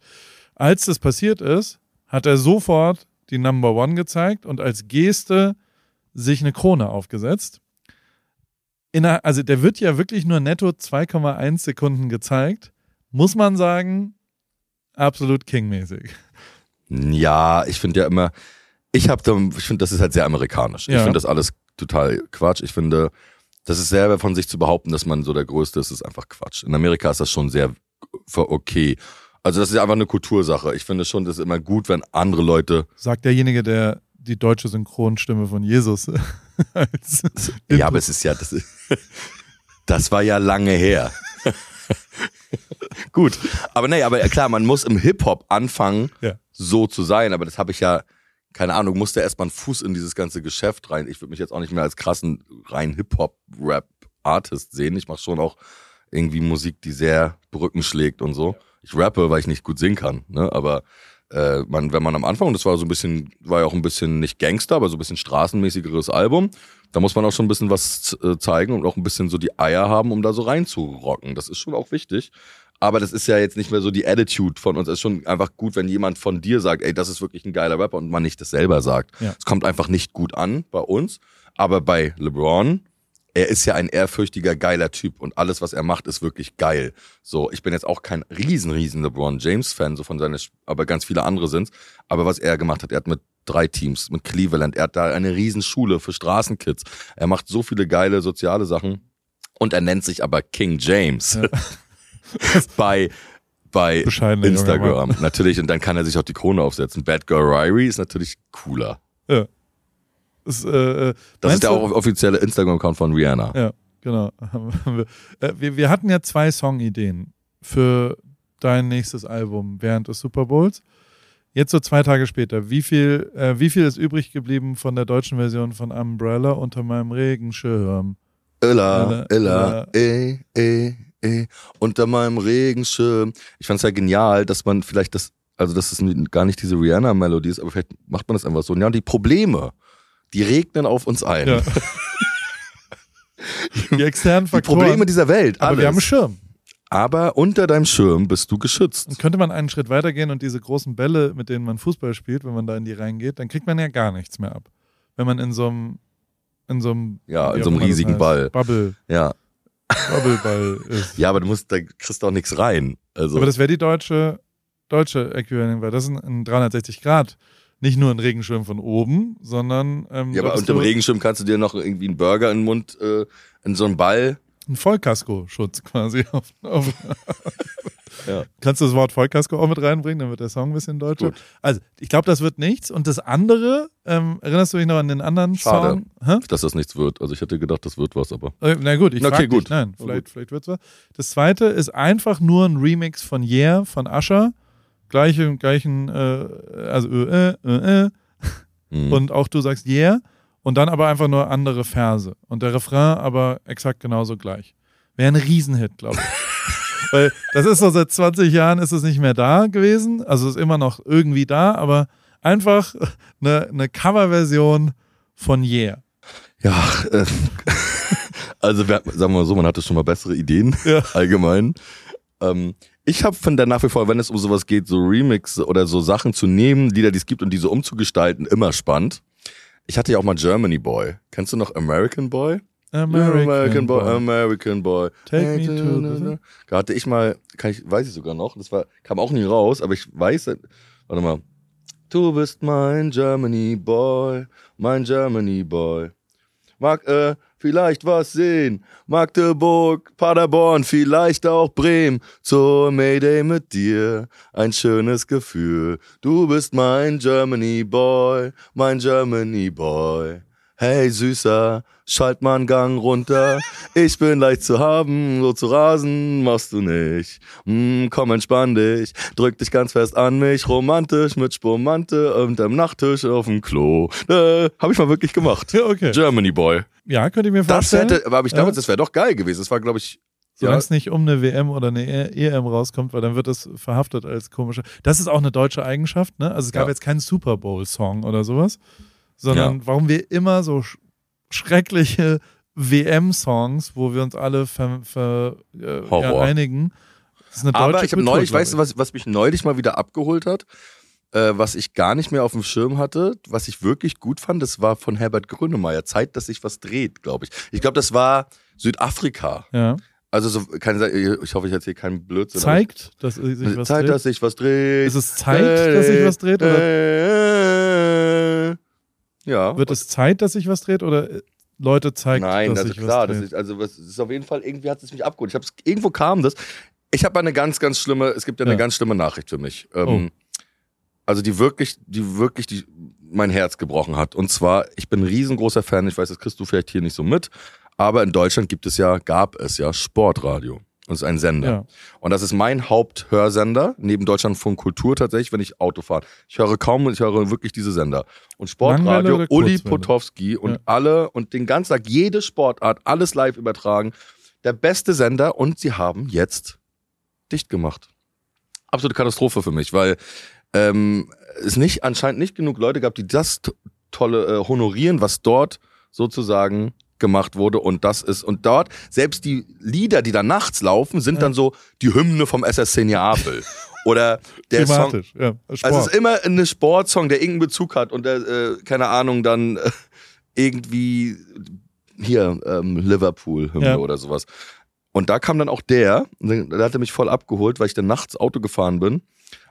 Als das passiert ist, hat er sofort die Number One gezeigt und als Geste sich eine Krone aufgesetzt. In einer, also der wird ja wirklich nur netto 2,1 Sekunden gezeigt. Muss man sagen, absolut kingmäßig.
Ja, ich finde ja immer, ich habe, ich finde, das ist halt sehr amerikanisch. Ich
Ja.
finde das alles total Quatsch. Ich finde, das ist selber von sich zu behaupten, dass man so der Größte ist, ist einfach Quatsch. In Amerika ist das schon sehr okay. Also das ist einfach eine Kultursache. Ich finde schon, das ist immer gut, wenn andere Leute.
Sagt derjenige, der die deutsche Synchronstimme von Jesus als
Ja, aber es ist ja, das, ist- das war ja lange her. gut, aber nee, aber klar, man muss im Hip Hop anfangen,
Ja.
so zu sein. Aber das habe ich ja, keine Ahnung, musste erstmal einen Fuß in dieses ganze Geschäft rein. Ich würde mich jetzt auch nicht mehr als krassen rein Hip Hop Rap Artist sehen. Ich mache schon auch irgendwie Musik, die sehr Brücken schlägt und so. Ich rappe, weil ich nicht gut singen kann, ne? Aber äh, man, wenn man am Anfang, das war so ein bisschen, war ja auch ein bisschen nicht Gangster, aber so ein bisschen straßenmäßigeres Album, da muss man auch schon ein bisschen was äh, zeigen und auch ein bisschen so die Eier haben, um da so reinzurocken. Das ist schon auch wichtig. Aber das ist ja jetzt nicht mehr so die Attitude von uns. Es ist schon einfach gut, wenn jemand von dir sagt, ey, das ist wirklich ein geiler Rapper und man nicht das selber sagt.
Ja.
Es kommt einfach nicht gut an bei uns. Aber bei LeBron, er ist ja ein ehrfürchtiger, geiler Typ und alles, was er macht, ist wirklich geil. So, ich bin jetzt auch kein riesen, riesen LeBron James-Fan, so von seiner, aber ganz viele andere sind's. Aber was er gemacht hat, er hat mit drei Teams, mit Cleveland, er hat da eine riesen Schule für Straßenkids. Er macht so viele geile soziale Sachen und er nennt sich aber King James. bei, bei Instagram. Natürlich, und dann kann er sich auch die Krone aufsetzen. Bad Girl Ryrie ist natürlich cooler.
Ja. Das, äh, äh,
Das ist der auch offizielle Instagram-Account von Rihanna.
Ja, genau. Wir, Äh, wir, wir hatten ja zwei Songideen für dein nächstes Album während des Super Bowls. Jetzt so zwei Tage später, wie viel, äh, wie viel ist übrig geblieben von der deutschen Version von Umbrella unter meinem Regenschirm?
Illa,
Illa,
Illa, eh, eh, eh, unter meinem Regenschirm. Ich fand's ja genial, dass man vielleicht das, also dass es n- gar nicht diese Rihanna-Melodie ist, aber vielleicht macht man das einfach so. Ja, die Probleme, die regnen auf uns ein.
Ja. Die externen
Die
Faktoren.
Probleme dieser Welt,
aber
alles.
wir haben einen Schirm.
aber unter deinem Schirm bist du
Und
geschützt.
könnte man einen Schritt weitergehen und diese großen Bälle, mit denen man Fußball spielt, wenn man da in die reingeht, dann kriegt man ja gar nichts mehr ab. Wenn man in so einem, in so einem,
Ja, in so einem
das
riesigen
heißt,
Ball.
Bubble,
Ja.
Bubbleball ist.
Ja, aber du musst, da kriegst du auch nichts rein. Also,
Aber das wäre die deutsche, deutsche Äquivalent, weil das ist ein, ein 360 Grad. Nicht nur ein Regenschirm von oben, sondern ähm,
ja, aber unter dem Regenschirm kannst du dir noch irgendwie einen Burger in den Mund, äh, in so einen Ball.
ein Vollkasko-Schutz quasi. Auf, auf,
Ja.
Kannst du das Wort Vollkasko auch mit reinbringen, dann wird der Song ein bisschen deutscher.
Gut.
Also, ich glaube, das wird nichts. Und das andere, ähm, erinnerst du dich noch an den anderen
Schade.
Song? Hä?
Dass das nichts wird. Also ich hätte gedacht, das wird was, aber.
Äh, Na gut, ich
Okay,
frage
gut.
dich. Nein,
Na
vielleicht, vielleicht wird's was. Das zweite ist einfach nur ein Remix von Yeah von Usher. Gleiche, gleichen, äh, also äh, äh, äh,
Mhm.
und auch du sagst Yeah und dann aber einfach nur andere Verse und der Refrain aber exakt genauso gleich. Wäre ein Riesenhit, glaube ich. Weil das ist so seit 20 Jahren ist es nicht mehr da gewesen, also ist immer noch irgendwie da, aber einfach eine, eine Coverversion von Yeah.
Ja, äh, also wer- sagen wir mal so, man hatte schon mal bessere Ideen
Ja.
allgemein. Ähm, ich habe von der nach wie vor, wenn es um sowas geht, so Remix oder so Sachen zu nehmen, Lieder, die es gibt und diese umzugestalten, immer spannend. Ich hatte ja auch mal Germany Boy. Kennst du noch American Boy?
American,
Boy,
Boy.
American Boy.
Take me to
Da hatte ich mal, kann ich, weiß ich sogar noch, das war, kam auch nie raus, aber ich weiß, warte mal. Du bist mein Germany Boy, mein Germany Boy. Mag äh, vielleicht was sehen. Magdeburg, Paderborn, vielleicht auch Bremen. Zur Mayday mit dir, ein schönes Gefühl. Du bist mein Germany Boy, mein Germany Boy. Hey Süßer, schalt mal einen Gang runter. Ich bin leicht zu haben, so zu rasen machst du nicht. Mm, komm, entspann dich, drück dich ganz fest an mich, romantisch mit Spumante unterm Nachttisch auf dem Klo. Äh, hab ich mal wirklich gemacht.
Ja, okay.
Germany Boy.
Ja, könnte ich mir
Das
vorstellen.
hätte, aber ich
Ja.
damals, das wäre doch geil gewesen. Das war, glaube ich,
Solange
ja,
es nicht um eine WM oder eine E- EM rauskommt, weil dann wird es verhaftet als komische. Das ist auch eine deutsche Eigenschaft, ne? Also es gab
Ja.
jetzt keinen Super Bowl-Song oder sowas, sondern warum wir immer so sch schreckliche WM-Songs, wo wir uns alle ver, ver, äh, ja, einigen. Das ist eine deutsche
aber ich habe neulich, weißt du, was, was mich neulich mal wieder abgeholt hat? Äh, was ich gar nicht mehr auf dem Schirm hatte, was ich wirklich gut fand, das war von Herbert Grönemeyer. Zeit, dass sich was dreht, glaube ich. Ich glaube, das war Südafrika.
Ja.
Also so, sein, ich hoffe, ich erzähle keinen Blödsinn.
Zeigt, dass sich
ich-
was
Zeit,
dreht.
dass sich was dreht.
Ist es Zeit, dass sich was dreht? Oder
Äh, ja.
wird es Zeit, dass sich was dreht? Oder äh, Leute zeigt,
Nein,
dass
also
sich
klar,
was
das
dreht?
ist, also was, das ist auf jeden Fall, irgendwie hat es mich abgeholt. Ich hab's, irgendwo kam das. Ich habe eine ganz, ganz schlimme, es gibt ja eine
Ja.
ganz schlimme Nachricht für mich.
Oh.
Ähm, Also die wirklich, die wirklich die, mein Herz gebrochen hat. Und zwar, ich bin ein riesengroßer Fan, ich weiß, das kriegst du vielleicht hier nicht so mit, aber in Deutschland gibt es ja, gab es ja Sportradio. Das ist ein Sender.
Ja.
Und das ist mein Haupthörsender, neben Deutschlandfunk Kultur tatsächlich, wenn ich Auto fahre. Ich höre kaum, ich höre wirklich diese Sender. Und Sportradio, Uli? Potowski und
Ja.
alle und den ganzen Tag jede Sportart, alles live übertragen. Der beste Sender und sie haben jetzt dicht gemacht. Absolute Katastrophe für mich, weil ähm, es nicht anscheinend nicht genug Leute gab, die das tolle äh, honorieren, was dort sozusagen gemacht wurde und das ist und dort selbst die Lieder, die da nachts laufen, sind dann so die Hymne vom SSC Neapel oder der Song
ja.
Also es ist immer ein Sportsong, der irgendeinen Bezug hat und der, äh, keine Ahnung, dann äh, irgendwie hier ähm, Liverpool Hymne
Ja.
oder sowas. Und da kam dann auch der, dann- der hatte mich voll abgeholt, weil ich dann nachts Auto gefahren bin.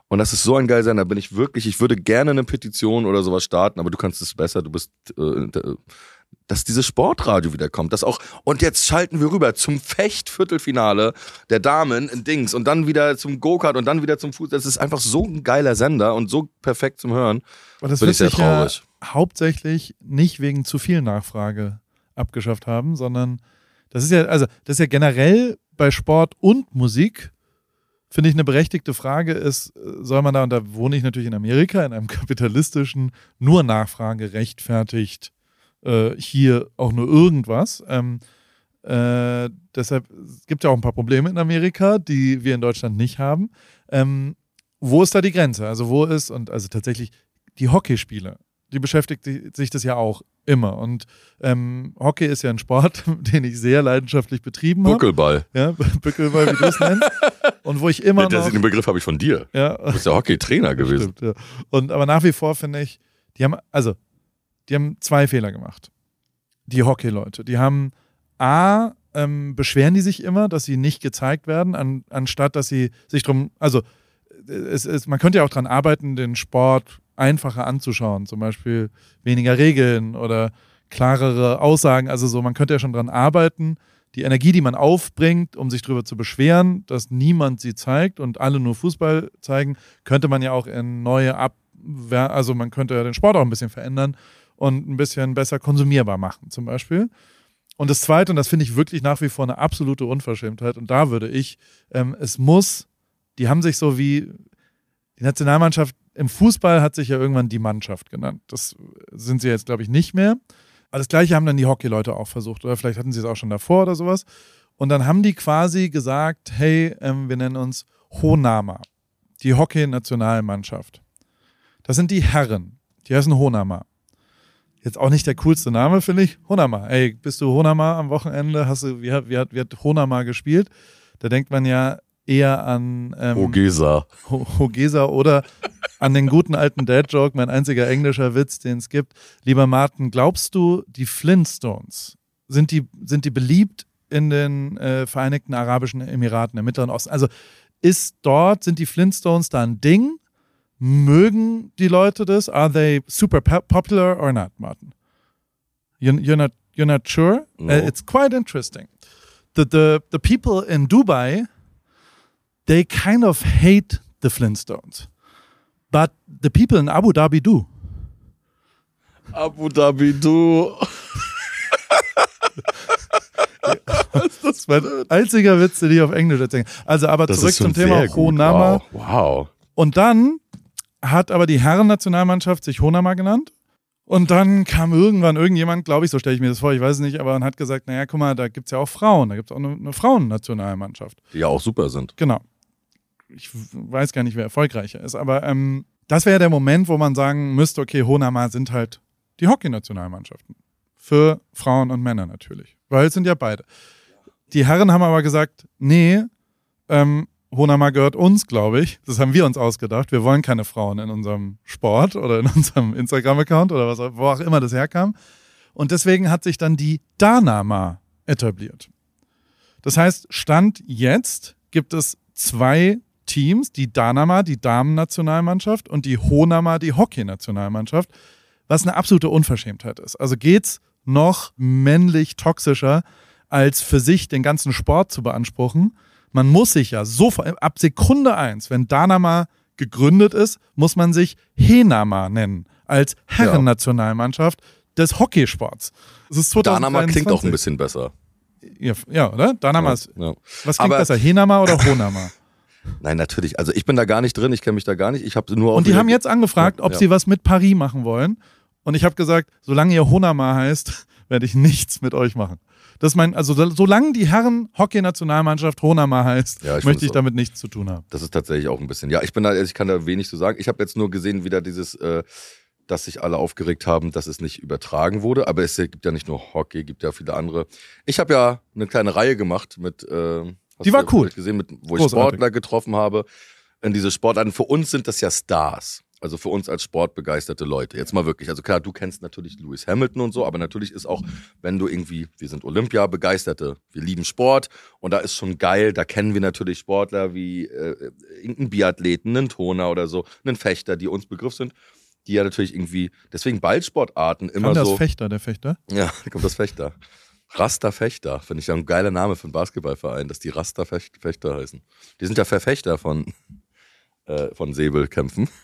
Und das ist so ein geil sein, da bin ich wirklich, ich würde gerne eine Petition oder sowas starten, aber du kannst es besser, du bist, äh, d- dass dieses Sportradio wiederkommt, das auch, und jetzt schalten wir rüber zum Fecht-Viertelfinale der Damen in Dings und dann wieder zum Go-Kart und dann wieder zum Fuß. Das ist einfach so ein geiler Sender und so perfekt zum Hören.
Aber das
bin ich sehr
sich ja
traurig.
hauptsächlich nicht wegen zu viel Nachfrage abgeschafft haben, sondern das ist ja, also das ist ja generell bei Sport und Musik, finde ich eine berechtigte Frage ist, soll man da, und da wohne ich natürlich in Amerika, in einem kapitalistischen, nur Nachfrage rechtfertigt äh, hier auch nur irgendwas. Ähm, äh, deshalb es gibt ja auch ein paar Probleme in Amerika, die wir in Deutschland nicht haben. Ähm, wo ist da die Grenze? Also wo ist, und also tatsächlich die Hockeyspieler, die beschäftigt sich das ja auch immer. Und ähm, Hockey ist ja ein Sport, den ich sehr leidenschaftlich betrieben habe.
Buckelball.
Ja, Bückelball, wie du es nennst. Und wo ich immer
Das,
noch.
den Begriff habe ich von dir.
Ja,
Du bist ja Hockeytrainer gewesen.
Stimmt, ja. Und aber nach wie vor finde ich, die haben, also, die haben zwei Fehler gemacht. Die Hockey-Leute. Die haben A, ähm, beschweren die sich immer, dass sie nicht gezeigt werden, an, anstatt dass sie sich drum, also es, es, man könnte ja auch dran arbeiten, den Sport einfacher anzuschauen, zum Beispiel weniger Regeln oder klarere Aussagen. Also so, man könnte ja schon dran arbeiten, die Energie, die man aufbringt, um sich darüber zu beschweren, dass niemand sie zeigt und alle nur Fußball zeigen, könnte man ja auch in neue Abwehr, also man könnte ja den Sport auch ein bisschen verändern und ein bisschen besser konsumierbar machen, zum Beispiel. Und das Zweite, und das finde ich wirklich nach wie vor eine absolute Unverschämtheit, und da würde ich, ähm, es muss, die haben sich so wie, die Nationalmannschaft im Fußball hat sich ja irgendwann die Mannschaft genannt. Das sind sie jetzt, glaube ich, nicht mehr. Aber das Gleiche haben dann die Hockeyleute auch versucht, oder vielleicht hatten sie es auch schon davor oder sowas. Und dann haben die quasi gesagt, hey, ähm, wir nennen uns Honama, die Hockey-Nationalmannschaft. Das sind die Herren, die heißen Honama. Jetzt auch nicht der coolste Name, finde ich. Honama. Ey, bist du Honama am Wochenende? Hast du, wie hat, wie hat, wie hat Honama gespielt? Da denkt man ja eher an ähm,
Ogesa.
Ho- Hogesa oder an den guten alten Dad-Joke, mein einziger englischer Witz, den es gibt. Lieber Martin, glaubst du, die Flintstones, sind die, sind die beliebt in den äh, Vereinigten Arabischen Emiraten im Mittleren Osten? Also ist dort, sind die Flintstones da ein Ding? Mögen die Leute das? Are they super po- popular or not, Martin? You're, you're not, you're not sure?
No.
Uh, it's quite interesting. The, the, the people in Dubai, they kind of hate the Flintstones. But the people in Abu Dhabi do.
Abu Dhabi, du.
Das ist mein einziger Witz, den ich auf Englisch erzähle. Also, aber
Das
zurück zum Thema. Honama.
Wow. wow.
Und dann hat aber die Herren-Nationalmannschaft sich Honama genannt. Und dann kam irgendwann irgendjemand, glaube ich, so stelle ich mir das vor, ich weiß es nicht, aber und hat gesagt, naja, guck mal, da gibt es ja auch Frauen, da gibt es auch eine, eine Frauennationalmannschaft.
Die ja auch super sind.
Genau. Ich weiß gar nicht, wer erfolgreicher ist, aber ähm, das wäre der Moment, wo man sagen müsste, okay, Honama sind halt die Hockey-Nationalmannschaften. Für Frauen und Männer natürlich. Weil es sind ja beide. Die Herren haben aber gesagt, nee, ähm, Honama gehört uns, glaube ich. Das haben wir uns ausgedacht. Wir wollen keine Frauen in unserem Sport oder in unserem Instagram-Account oder was, wo auch immer das herkam. Und deswegen hat sich dann die Danama etabliert. Das heißt, Stand jetzt gibt es zwei Teams, die Danama, die Damen-Nationalmannschaft und die Honama, die Hockey-Nationalmannschaft, was eine absolute Unverschämtheit ist. Also geht's noch männlich toxischer, als für sich den ganzen Sport zu beanspruchen. Man muss sich ja sofort, ab Sekunde eins, wenn Danama gegründet ist, muss man sich Henama nennen, als Herrennationalmannschaft des Hockeysports. Das ist 2023.
Danama klingt auch ein bisschen besser.
Ja, ja oder? Danama ist,
Ja.
was klingt
Aber-
besser, Henama oder Honama?
Nein, natürlich. Also ich bin da gar nicht drin, ich kenne mich da gar nicht. Ich habe nur
Und die haben jetzt angefragt, ob
Ja.
sie was mit Paris machen wollen. Und ich habe gesagt, solange ihr Honama heißt, werde ich nichts mit euch machen. Das ist mein, also so- solange die Herren Hockey-Nationalmannschaft Honama heißt,
Ja, ich
möchte ich damit nichts zu tun haben.
Das ist tatsächlich auch ein bisschen. Ja, ich bin da, ich kann da wenig zu sagen. Ich habe jetzt nur gesehen, wieder dieses, äh, dass sich alle aufgeregt haben, dass es nicht übertragen wurde. Aber es gibt ja nicht nur Hockey, gibt ja viele andere. Ich habe ja eine kleine Reihe gemacht mit. Äh,
Die war
ja
cool.
gesehen, mit, wo ich
Großartig.
Sportler getroffen habe. In diese Sportarten. Für uns sind das ja Stars. Also für uns als sportbegeisterte Leute. Jetzt mal wirklich. Also klar, du kennst natürlich Lewis Hamilton und so, aber natürlich ist auch, wenn du irgendwie, wir sind Olympia-Begeisterte, wir lieben Sport und da ist schon geil, da kennen wir natürlich Sportler wie äh, irgendeinen Biathleten, einen Toner oder so, einen Fechter, die uns Begriff sind, die ja natürlich irgendwie, deswegen Ballsportarten immer
Kam das
so.
Fechter, der Fechter?
Ja, da kommt das Fechter. Rasta Fechter, finde ich ja ein geiler Name für einen Basketballverein, dass die Rasta Fech- Fechter heißen. Die sind ja Verfechter von, äh, von Säbelkämpfen.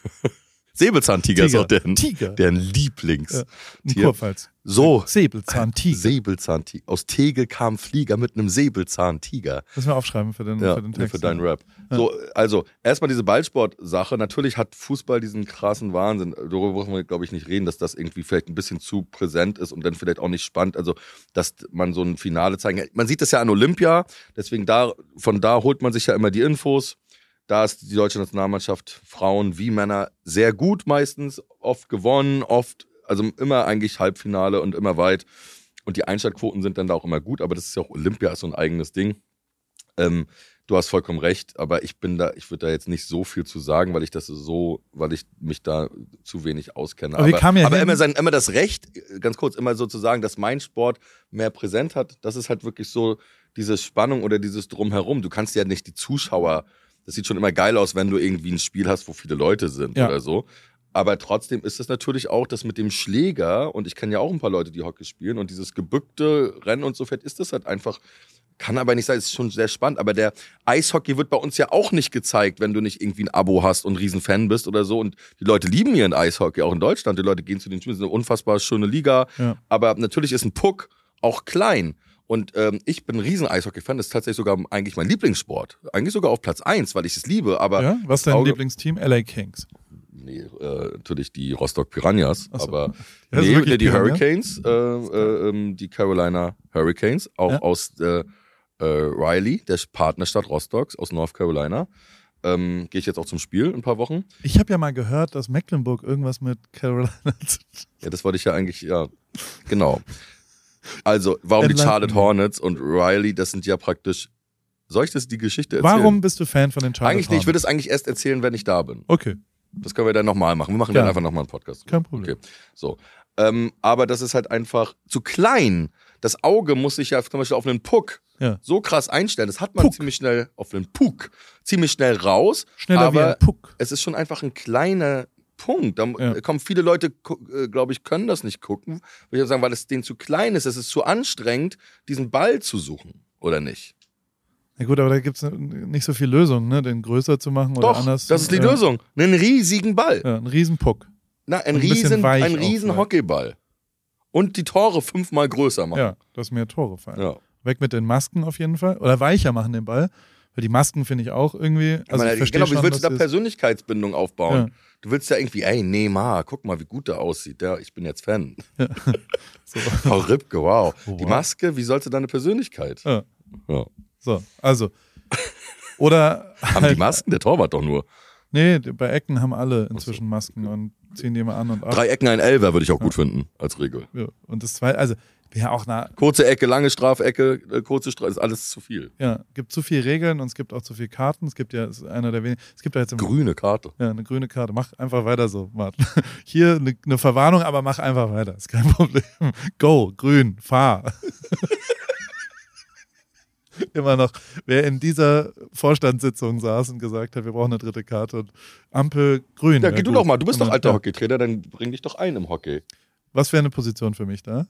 Säbelzahntiger ist
Tiger.
auch deren,
Tiger.
deren Lieblings.
Ja. Kurpfalz.
So,
Säbelzahntiger.
Säbelzahntiger. Aus Tegel kam Flieger mit einem Säbelzahntiger.
Müssen wir aufschreiben für den,
Ja,
für den Text.
für deinen Rap. So, also, erstmal diese Ballsport-Sache. Natürlich hat Fußball diesen krassen Wahnsinn. Darüber brauchen wir, glaube ich, nicht reden, dass das irgendwie vielleicht ein bisschen zu präsent ist und dann vielleicht auch nicht spannend. Also, dass man so ein Finale zeigen kann. Man sieht das ja an Olympia, deswegen da, von da holt man sich ja immer die Infos. Da ist die deutsche Nationalmannschaft, Frauen wie Männer, sehr gut meistens, oft gewonnen, oft, also immer eigentlich Halbfinale und immer weit. Und die Einschaltquoten sind dann da auch immer gut, aber das ist ja auch Olympia, ist so ein eigenes Ding. Ähm, du hast vollkommen recht, aber ich bin da, ich würde da jetzt nicht so viel zu sagen, weil ich das so, weil ich mich da zu wenig auskenne.
Aber kamen ja
aber immer, sein, immer das Recht, ganz kurz, immer so zu sagen, dass mein Sport mehr präsent hat, das ist halt wirklich so diese Spannung oder dieses Drumherum. Du kannst ja nicht die Zuschauer, das sieht schon immer geil aus, wenn du irgendwie ein Spiel hast, wo viele Leute sind
Ja.
oder so. Aber trotzdem ist es natürlich auch das mit dem Schläger, und ich kenne ja auch ein paar Leute, die Hockey spielen, und dieses gebückte Rennen und so fett ist das halt einfach, kann aber nicht sein, ist schon sehr spannend. Aber der Eishockey wird bei uns ja auch nicht gezeigt, wenn du nicht irgendwie ein Abo hast und ein Riesenfan bist oder so. Und die Leute lieben ihren Eishockey, auch in Deutschland. Die Leute gehen zu den Spielen, ist eine unfassbar schöne Liga.
Ja.
Aber natürlich ist ein Puck auch klein. Und ähm, ich bin ein riesen Eishockey-Fan, das ist tatsächlich sogar eigentlich mein Lieblingssport. Eigentlich sogar auf Platz eins, weil ich es liebe. Aber
Ja? Was ist dein
Auge-
Lieblingsteam? LA Kings.
Nee, äh, natürlich die Rostock Piranhas,
so.
aber
Die heißen
nee, nee, die
Piranhas?
Hurricanes, äh, äh, ähm, die Carolina Hurricanes, auch
Ja.
aus äh, äh, Riley, der Partnerstadt Rostocks aus North Carolina. Ähm, Gehe ich jetzt auch zum Spiel in ein paar Wochen.
Ich habe ja mal gehört, dass Mecklenburg irgendwas mit Carolina zu
Ja, das wollte ich ja eigentlich, ja, genau. Also, warum die
Enlighten
Charlotte. Hornets und Riley, das sind ja praktisch. Soll ich das die Geschichte erzählen?
Warum bist du Fan von den Charlotte
Eigentlich nicht. Ich würde
Hornets?
es eigentlich erst erzählen, wenn ich da bin.
Okay,
Das können wir dann nochmal machen. Wir machen
Gerne.
dann einfach nochmal einen Podcast.
kein Problem.
Okay, so. Ähm, aber das ist halt einfach zu klein. Das Auge muss sich ja zum Beispiel auf einen Puck
Ja.
so krass einstellen. Das hat man
Puck.
ziemlich schnell auf einen Puck, ziemlich schnell raus.
Schneller wie
aber
ein Puck.
es ist schon einfach ein kleiner Punkt. Da
Ja.
kommen viele Leute, glaube ich, können das nicht gucken. Würde ich sagen, weil es denen zu klein ist. Es ist zu anstrengend, diesen Ball zu suchen. Oder nicht?
Na gut, aber da gibt es nicht so viel Lösung, ne? den größer zu machen oder
Doch,
anders.
das ist die
ja.
Lösung. Einen riesigen Ball.
Ja, ein Riesenpuck.
Na, ein,
ein
riesen, ein riesen. Hockeyball. Und die Tore fünfmal größer machen.
Ja, dass mehr Tore fallen.
ja.
Weg mit den Masken auf jeden Fall. Oder weicher machen den Ball. Weil die Masken finde ich auch irgendwie. Also
meine,
ich verstehe
genau, wie
schon,
willst du da
dass es-
Persönlichkeitsbindung aufbauen?
Ja.
Du willst ja irgendwie, ey, Neymar, guck mal, wie gut der aussieht. Ja, ich bin jetzt Fan.
so.
Frau Ripke, wow.
Oh,
Die
wow.
Maske, wie sollte deine Persönlichkeit?
Ja.
Ja.
so, also. Oder
Haben die
halt,
Masken? Der Torwart doch nur.
nee, bei Ecken haben alle inzwischen Masken und ziehen die immer an und ab.
Drei Ecken, ein Elfer würde ich auch gut finden, als Regel.
Ja. Und das zweite, also, ja, auch na,
Kurze Ecke, lange Strafecke, äh, kurze Strafe, ist alles zu viel.
ja, gibt zu viele Regeln und es gibt auch zu viele Karten. Es gibt ja, es ist einer der wenigen, es gibt ja jetzt im
Grüne Karte.
Ja, eine grüne Karte. Mach einfach weiter so, Martin. Hier eine, eine Verwarnung, aber mach einfach weiter. Ist kein Problem. Go, grün, fahr. immer noch, wer in dieser Vorstandssitzung saß und gesagt hat, wir brauchen eine dritte Karte und Ampel grün.
Ja, geh du
gut.
doch mal, du bist doch
Aber,
alter. Hockeytrainer, dann bring dich doch ein im Hockey.
Was wäre eine Position für mich da?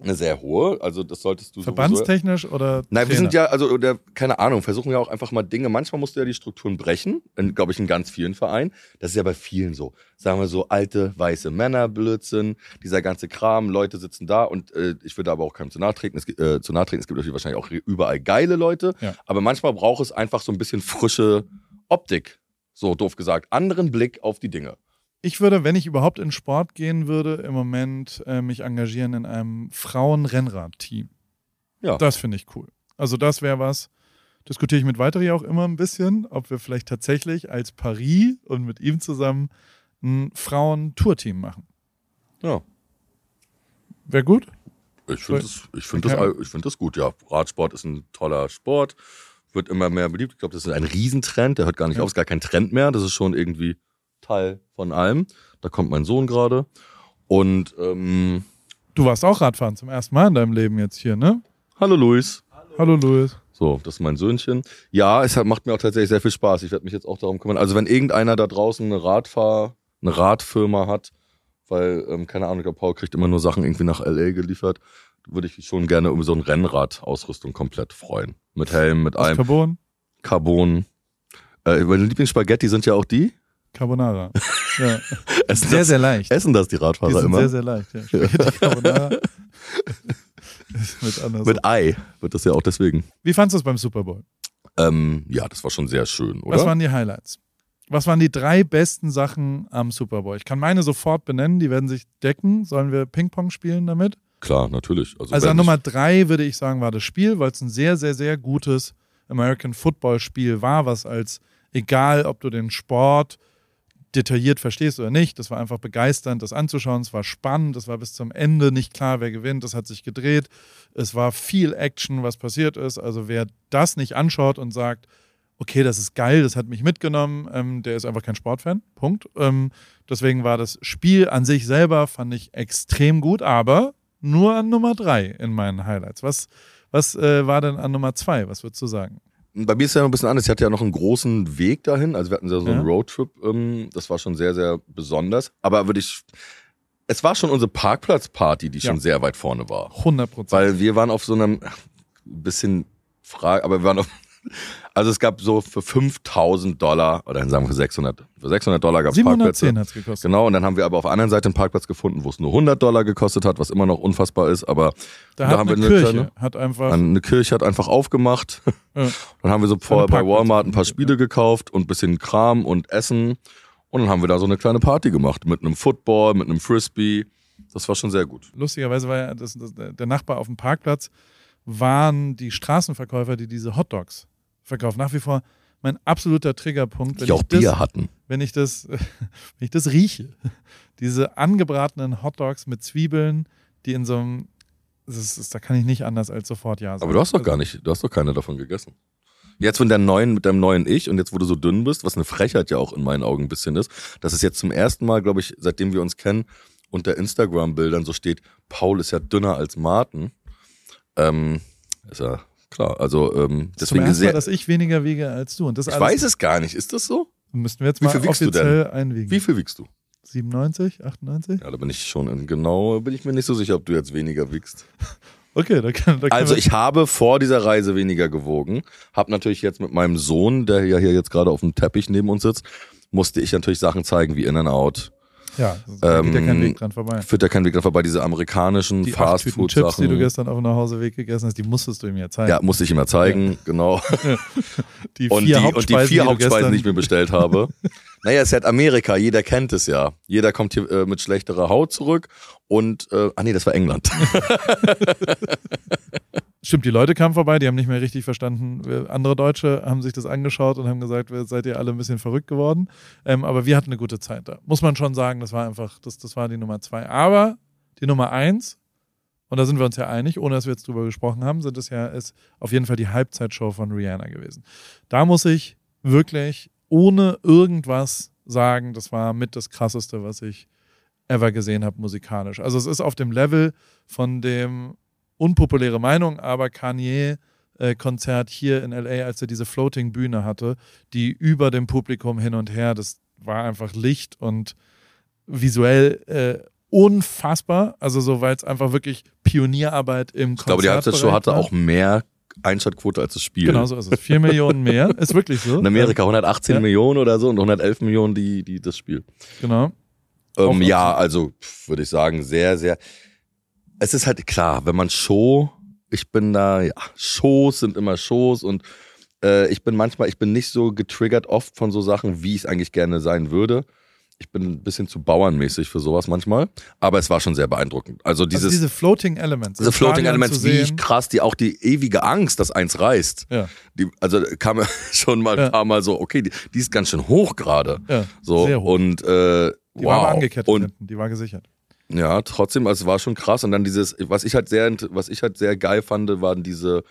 Eine sehr hohe, also das solltest du.
Verbandstechnisch oder
Nein, wir
Trainer?
sind ja, also, oder, keine Ahnung, versuchen ja auch einfach mal Dinge. Manchmal musst du ja die Strukturen brechen, glaube ich, in ganz vielen Vereinen. Das ist ja bei vielen so. Sagen wir so, alte, weiße Männer, Blödsinn, dieser ganze Kram, Leute sitzen da und äh, ich würde aber auch keinem zu nahe treten. Es, gibt- äh, zu nahe treten. es gibt natürlich wahrscheinlich auch überall geile Leute,
Ja.
aber manchmal braucht es einfach so ein bisschen frische Optik. So doof gesagt, anderen Blick auf die Dinge.
Ich würde, wenn ich überhaupt in Sport gehen würde, im Moment äh, mich engagieren in einem Frauen-Rennrad-Team.
Ja.
Das finde ich cool. Also das wäre was. Diskutiere ich mit Weiteri auch immer ein bisschen, ob wir vielleicht tatsächlich als Paris und mit ihm zusammen ein Frauen-Tour-Team machen.
Ja.
Wäre gut?
Ich finde das, ich find
Okay.
das, ich find das gut, ja. Radsport ist ein toller Sport, wird immer mehr beliebt. Ich glaube, das ist ein Riesentrend, der hört gar nicht
Ja.
auf, ist gar kein Trend mehr. Das ist schon irgendwie Teil von allem. Da kommt mein Sohn gerade. Und ähm,
Du warst auch Radfahren zum ersten Mal in deinem Leben jetzt hier, ne?
hallo Luis.
Hallo Luis.
So, das ist mein Söhnchen. Ja, es hat, macht mir auch tatsächlich sehr viel Spaß. Ich werde mich jetzt auch darum kümmern. Also wenn irgendeiner da draußen eine Radfahr, eine Radfirma hat, weil, ähm, keine Ahnung, glaube, Paul kriegt immer nur Sachen irgendwie nach LA geliefert, würde ich mich schon gerne um so ein Rennrad-Ausrüstung komplett freuen. Mit Helm, mit allem.
Carbon?
Carbon. Äh, meine Lieblingsspaghetti sind ja auch die.
Carbonara. Ja.
Essen
Sehr,
das,
sehr leicht.
Essen das die
Die
Radfahrer
sind
immer?
sehr, sehr leicht. Ja. Spaghetti Carbonara. Ist mit anders.
Mit Ei wird das ja auch deswegen.
Wie fandest du es beim Super Bowl?
Ähm, ja, das war schon sehr schön, oder?
Was waren die Highlights? Was waren die drei besten Sachen am Super Bowl? Ich kann meine sofort benennen, die werden sich decken. Sollen wir Ping-Pong spielen damit?
Klar, natürlich. Also,
Also an Nummer drei würde ich sagen, war das Spiel, weil es ein sehr, sehr, sehr gutes American Football Spiel war, was als, egal ob du den Sport detailliert verstehst oder nicht, das war einfach begeisternd, das anzuschauen. Es war spannend, es war bis zum Ende nicht klar, wer gewinnt. Das hat sich gedreht. Es war viel Action, was passiert ist. Also wer das nicht anschaut und sagt, okay, das ist geil, das hat mich mitgenommen, ähm, der ist einfach kein Sportfan. Punkt. Ähm, deswegen war das Spiel an sich selber, fand ich extrem gut, aber nur an Nummer drei in meinen Highlights. Was, was äh, war denn an Nummer zwei? Was würdest du sagen?
Bei mir ist ja noch ein bisschen anders. Ich hatte ja noch einen großen Weg dahin. Also wir hatten ja so einen
Ja.
Roadtrip. Ähm, das war schon sehr, sehr besonders. Aber würde ich. Es war schon unsere Parkplatzparty, die
Ja.
schon sehr weit vorne war.
100 Prozent.
Weil wir waren auf so einem bisschen Frage, aber wir waren auf. Also es gab so für 5000 Dollar, oder dann sagen wir für 600, für 600 Dollar gab es Parkplätze.
710 hat es gekostet.
Genau, und dann haben wir aber auf der anderen Seite einen Parkplatz gefunden, wo es nur 100 Dollar gekostet hat, was immer noch unfassbar ist, aber
Da,
Da haben
eine
wir eine
Kirche,
kleine-
hat einfach.
eine Kirche hat einfach aufgemacht.
Ja.
Dann haben wir so vorher bei Walmart ein paar Spiele gekauft und ein bisschen Kram und Essen. Und dann haben wir da so eine kleine Party gemacht mit einem Football, mit einem Frisbee. Das war schon sehr gut.
lustigerweise war ja das, das, der Nachbar auf dem Parkplatz, waren die Straßenverkäufer, die diese Hotdogs verkaufen. Nach wie vor mein absoluter Triggerpunkt, wenn
Die auch
ich das,
Bier hatten.
wenn ich das, wenn ich das rieche. Diese angebratenen Hotdogs mit Zwiebeln, die in so einem, das ist, da kann ich nicht anders als sofort ja sagen.
Aber du hast doch gar nicht, du hast doch keine davon gegessen. Jetzt mit deinem neuen, mit deinem neuen Ich und jetzt, wo du so dünn bist, was eine Frechheit ja auch in meinen Augen ein bisschen ist, dass es jetzt zum ersten Mal, glaube ich, seitdem wir uns kennen, unter Instagram-Bildern so steht, Paul ist ja dünner als Martin. Ähm, ist ja klar. Also ähm,
ist zum
deswegen
ersten Mal,
sehr.
dass ich weniger wiege als du. Und das
Ich weiß es gar nicht. Ist das so?
müssten wir jetzt
Wie
mal
viel wiegst du
offiziell einwiegen.
Wie viel wiegst du?
97, 98?
Ja, da bin ich schon in genau, bin ich mir nicht so sicher, ob du jetzt weniger wiegst.
Okay, da kann, da kann
Also ich habe vor dieser Reise weniger gewogen, habe natürlich jetzt mit meinem Sohn, der ja hier jetzt gerade auf dem Teppich neben uns sitzt, musste ich natürlich Sachen zeigen wie In and Out.
Ja, da geht ja kein
Ähm,
Weg dran vorbei.
Führt da kein Weg dran vorbei, diese amerikanischen
Die Tüten Chips, die du
Fastfood-Sachen.
gestern auf dem Nachhauseweg gegessen hast, die musstest du ihm ja zeigen.
Ja, musste ich ihm ja zeigen, genau.
die
Und die, und die vier
du
Hauptspeisen, die ich mir bestellt habe. naja, es ist halt Amerika, jeder kennt es ja. Jeder kommt hier äh, mit schlechterer Haut zurück. Und, äh, ah nee, das war England.
Stimmt, die Leute kamen vorbei, die haben nicht mehr richtig verstanden. Andere Deutsche haben sich das angeschaut und haben gesagt, seid ihr alle ein bisschen verrückt geworden. Ähm, aber wir hatten eine gute Zeit da. Muss man schon sagen, das war einfach, das, das war die Nummer zwei. Aber die Nummer eins, und da sind wir uns ja einig, ohne dass wir jetzt drüber gesprochen haben, sind es ja ist auf jeden Fall die Halbzeitshow von Rihanna gewesen. Da muss ich wirklich ohne irgendwas sagen, das war mit das krasseste, was ich ever gesehen habe musikalisch. Also es ist auf dem Level von dem unpopuläre Meinung, aber Kanye äh, Konzert hier in LA, als er diese Floating Bühne hatte, die über dem Publikum hin und her, das war einfach Licht und visuell äh, unfassbar. Also so, weil es einfach wirklich Pionierarbeit im
Ich glaube, die Halbzeitshow hatte auch mehr Einschaltquote als das Spiel.
Genau so ist es. Vier Millionen mehr. Ist wirklich so.
In Amerika 118
Ja.
Millionen oder so und 111 Millionen die, die das Spiel.
Genau.
Ähm, ja, also würde ich sagen, sehr, sehr. Es ist halt klar, wenn man Show, ich bin da, ja, Shows sind immer Shows und äh, ich bin manchmal, ich bin nicht so getriggert oft von so Sachen, wie ich es eigentlich gerne sein würde. Ich bin ein bisschen zu bauernmäßig für sowas manchmal, aber es war schon sehr beeindruckend. Also dieses,
also diese Floating Elements.
diese Floating Elements, wie krass, die auch die ewige Angst, dass eins reißt.
Ja,
Die, also kam schon mal ein
Ja.
paar Mal so, okay, die, die ist ganz schön hoch gerade.
ja.
So
Sehr hoch.
und äh,
Die war
wow.
angekettet
und
hinten, die war gesichert.
Ja, trotzdem, also es war schon krass. Und dann dieses, was ich halt sehr, was ich halt sehr geil fand, waren diese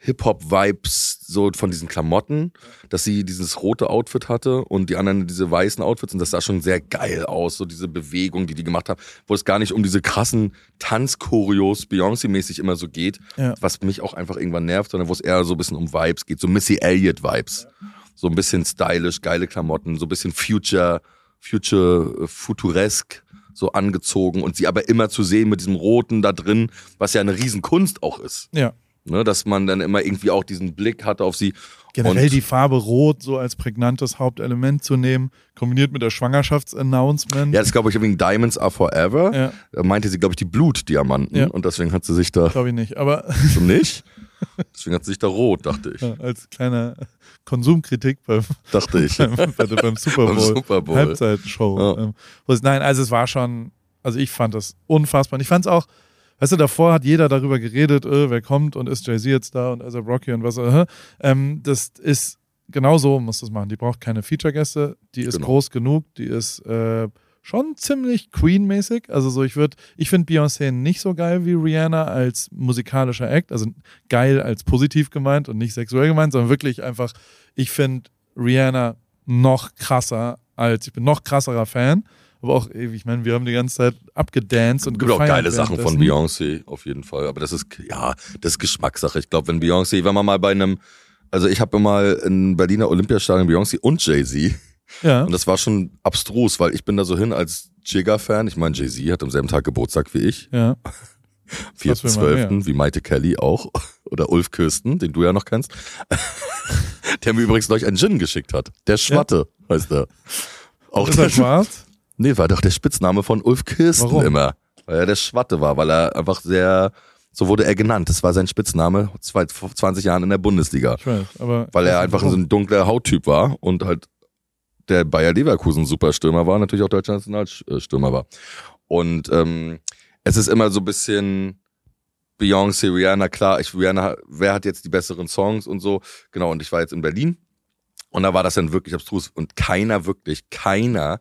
Hip-Hop-Vibes so von diesen Klamotten, dass sie dieses rote Outfit hatte und die anderen diese weißen Outfits und das sah schon sehr geil aus, so diese Bewegung, die die gemacht haben, wo es gar nicht um diese krassen Tanzchoreos Beyoncé-mäßig immer so geht,
Ja.
was mich auch einfach irgendwann nervt, sondern wo es eher so ein bisschen um Vibes geht, so Missy Elliott-Vibes. So ein bisschen stylisch, geile Klamotten, so ein bisschen Future, Future, äh, Futuresk so angezogen und sie aber immer zu sehen mit diesem Roten da drin, was ja eine Riesenkunst auch ist.
Ja.
Ne, dass man dann immer irgendwie auch diesen Blick hatte auf sie.
Generell
und
die Farbe Rot so als prägnantes Hauptelement zu nehmen, kombiniert mit der Schwangerschaftsannouncement.
Ja, das glaube ich wegen Diamonds Are Forever.
Ja,
Da meinte sie, glaube ich, die Blutdiamanten.
Ja.
Und deswegen hat sie sich da
glaube ich nicht. Aber
schon nicht. Deswegen hat sie sich da rot, dachte ich.
ja, als kleine Konsumkritik beim,
Dachte ich.
beim, beim Super
Beim
Bowl.
Super Bowl.
Halbzeitshow.
Ja.
Ähm, nein, also es war schon, also ich fand das unfassbar. Und ich fand es auch, weißt du, davor hat jeder darüber geredet, äh, wer kommt und ist Jay-Z jetzt da und ASAP Rocky und was. Äh, ähm, das ist genau so muss das machen. Die braucht keine Feature-Gäste, die ist
Genau.
groß genug, die ist äh, schon ziemlich Queen-mäßig. Also so, ich würde, ich finde Beyoncé nicht so geil wie Rihanna als musikalischer Act, also geil als positiv gemeint und nicht sexuell gemeint, sondern wirklich einfach, ich finde Rihanna noch krasser als, ich bin noch krasserer Fan. Aber auch, ey, ich meine, wir haben die ganze Zeit abgedanced und
gibt auch
gefeiert
geile Sachen von. Beyoncé, auf jeden Fall. Aber das ist, ja, das ist Geschmackssache. Ich glaube, wenn Beyoncé, wenn man mal bei einem, also ich habe mal in Berliner Olympiastadion Beyoncé und Jay-Z
Ja,
Und das war schon abstrus, weil ich bin da so hin als Jigga-Fan. Ich meine, Jay-Z hat am selben Tag Geburtstag wie ich.
ja. Was will man
4.12., wie Maite Kelly auch. Oder Ulf Kirsten, den du ja noch kennst. der mir übrigens neulich einen Gin geschickt hat. Der Schwatte heißt er. Auch
Ist er
der,
schwarz?
Nee, war doch der Spitzname von Ulf Kirsten
Warum?
immer. Weil er der Schwatte war, weil er einfach sehr, so wurde er genannt. Das war sein Spitzname zwei- vor 20 Jahren in der Bundesliga.
Ich weiß, aber.
Weil er einfach so ein dunkler Hauttyp war und halt der Bayer Leverkusen Superstürmer war, natürlich auch deutscher Nationalstürmer war. Und ähm, es ist immer so ein bisschen Beyoncé, Rihanna, klar, ich, Rihanna, wer hat jetzt die besseren Songs und so. Genau, und ich war jetzt in Berlin und da war das dann wirklich abstrus und keiner wirklich, keiner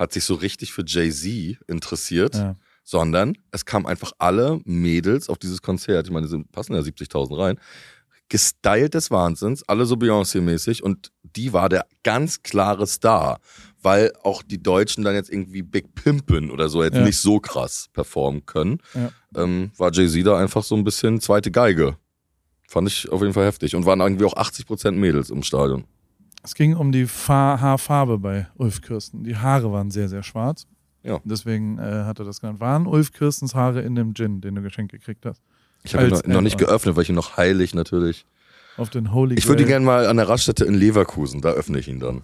hat sich so richtig für Jay-Z interessiert
Ja.
sondern es kamen einfach alle Mädels auf dieses Konzert. Ich meine, die passen ja 70.000 rein. Gestylt des Wahnsinns, alle so Beyoncé-mäßig und die war der ganz klare Star, weil auch die Deutschen dann jetzt irgendwie Big Pimpin oder so jetzt
Ja.
nicht so krass performen können.
Ja.
Ähm, war Jay-Z da einfach so ein bisschen zweite Geige. Fand ich auf jeden Fall heftig und waren irgendwie auch 80% Mädels im Stadion.
Es ging um die Fa Haarfarbe bei Ulf Kirsten. Die Haare waren sehr, sehr schwarz.
Ja.
Deswegen äh, hat er das genannt. Waren Ulf Kirstens Haare in dem Gin, den du geschenkt gekriegt hast?
Ich habe ihn noch, noch nicht geöffnet, weil ich ihn noch heilig natürlich.
Auf den Holy
Ich würde ihn gerne mal an der Raststätte in Leverkusen, da öffne ich ihn dann.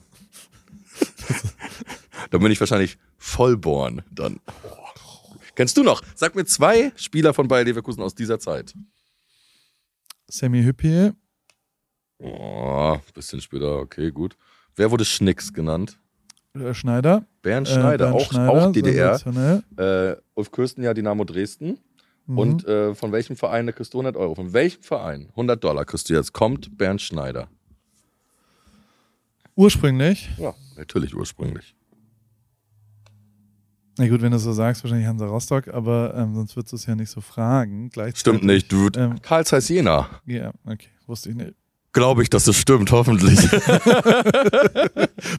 da bin ich wahrscheinlich vollborn dann. Kennst du noch? Sag mir zwei Spieler von Bayer Leverkusen aus dieser Zeit.
Sammy Hüppier,
Oh, bisschen später, okay, gut. Wer wurde Schnicks genannt?
äh, Schneider.
Bernd
äh,
Schneider,
Bernd
auch,
Schneider,
auch DDR. Äh, Ulf Kirsten ja Dynamo Dresden.
Mhm.
Und äh, von welchem Verein kriegst du 100 Euro? Von welchem Verein? 100 Dollar kriegst du jetzt. Kommt Bernd Schneider.
ursprünglich,
Ja, natürlich ursprünglich.
na gut, wenn du so sagst, wahrscheinlich Hansa Rostock, aber ähm, sonst würdest du es ja nicht so fragen.
Stimmt nicht, Dude.
Ähm,
Karl Zeiss Jena.
ja, okay, wusste ich nicht.
Glaube ich, dass das stimmt, hoffentlich.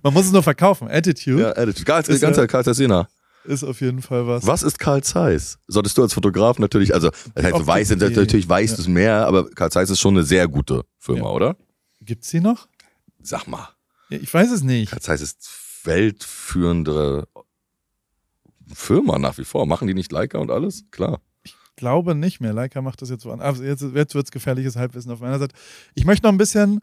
Man muss es nur verkaufen. Attitude.
ja, Attitude. Karl,
Ist
ganz
ja,
Karl Jena.
ist auf jeden Fall was.
Was ist Karl Zeiss? Solltest du als Fotograf natürlich, also das heißt, du weißt, natürlich weißt
ja.
du es mehr, aber Karl Zeiss ist schon eine sehr gute Firma,
Ja.
oder?
Gibt's die noch?
Sag mal.
Ja, Ich weiß es nicht.
Karl Zeiss ist weltführende Firma nach wie vor. Machen die nicht Leica und alles? Klar.
Glaube nicht mehr. Leica macht das jetzt so an. Also jetzt, jetzt wird es gefährliches Halbwissen auf meiner Seite. Ich möchte noch ein bisschen.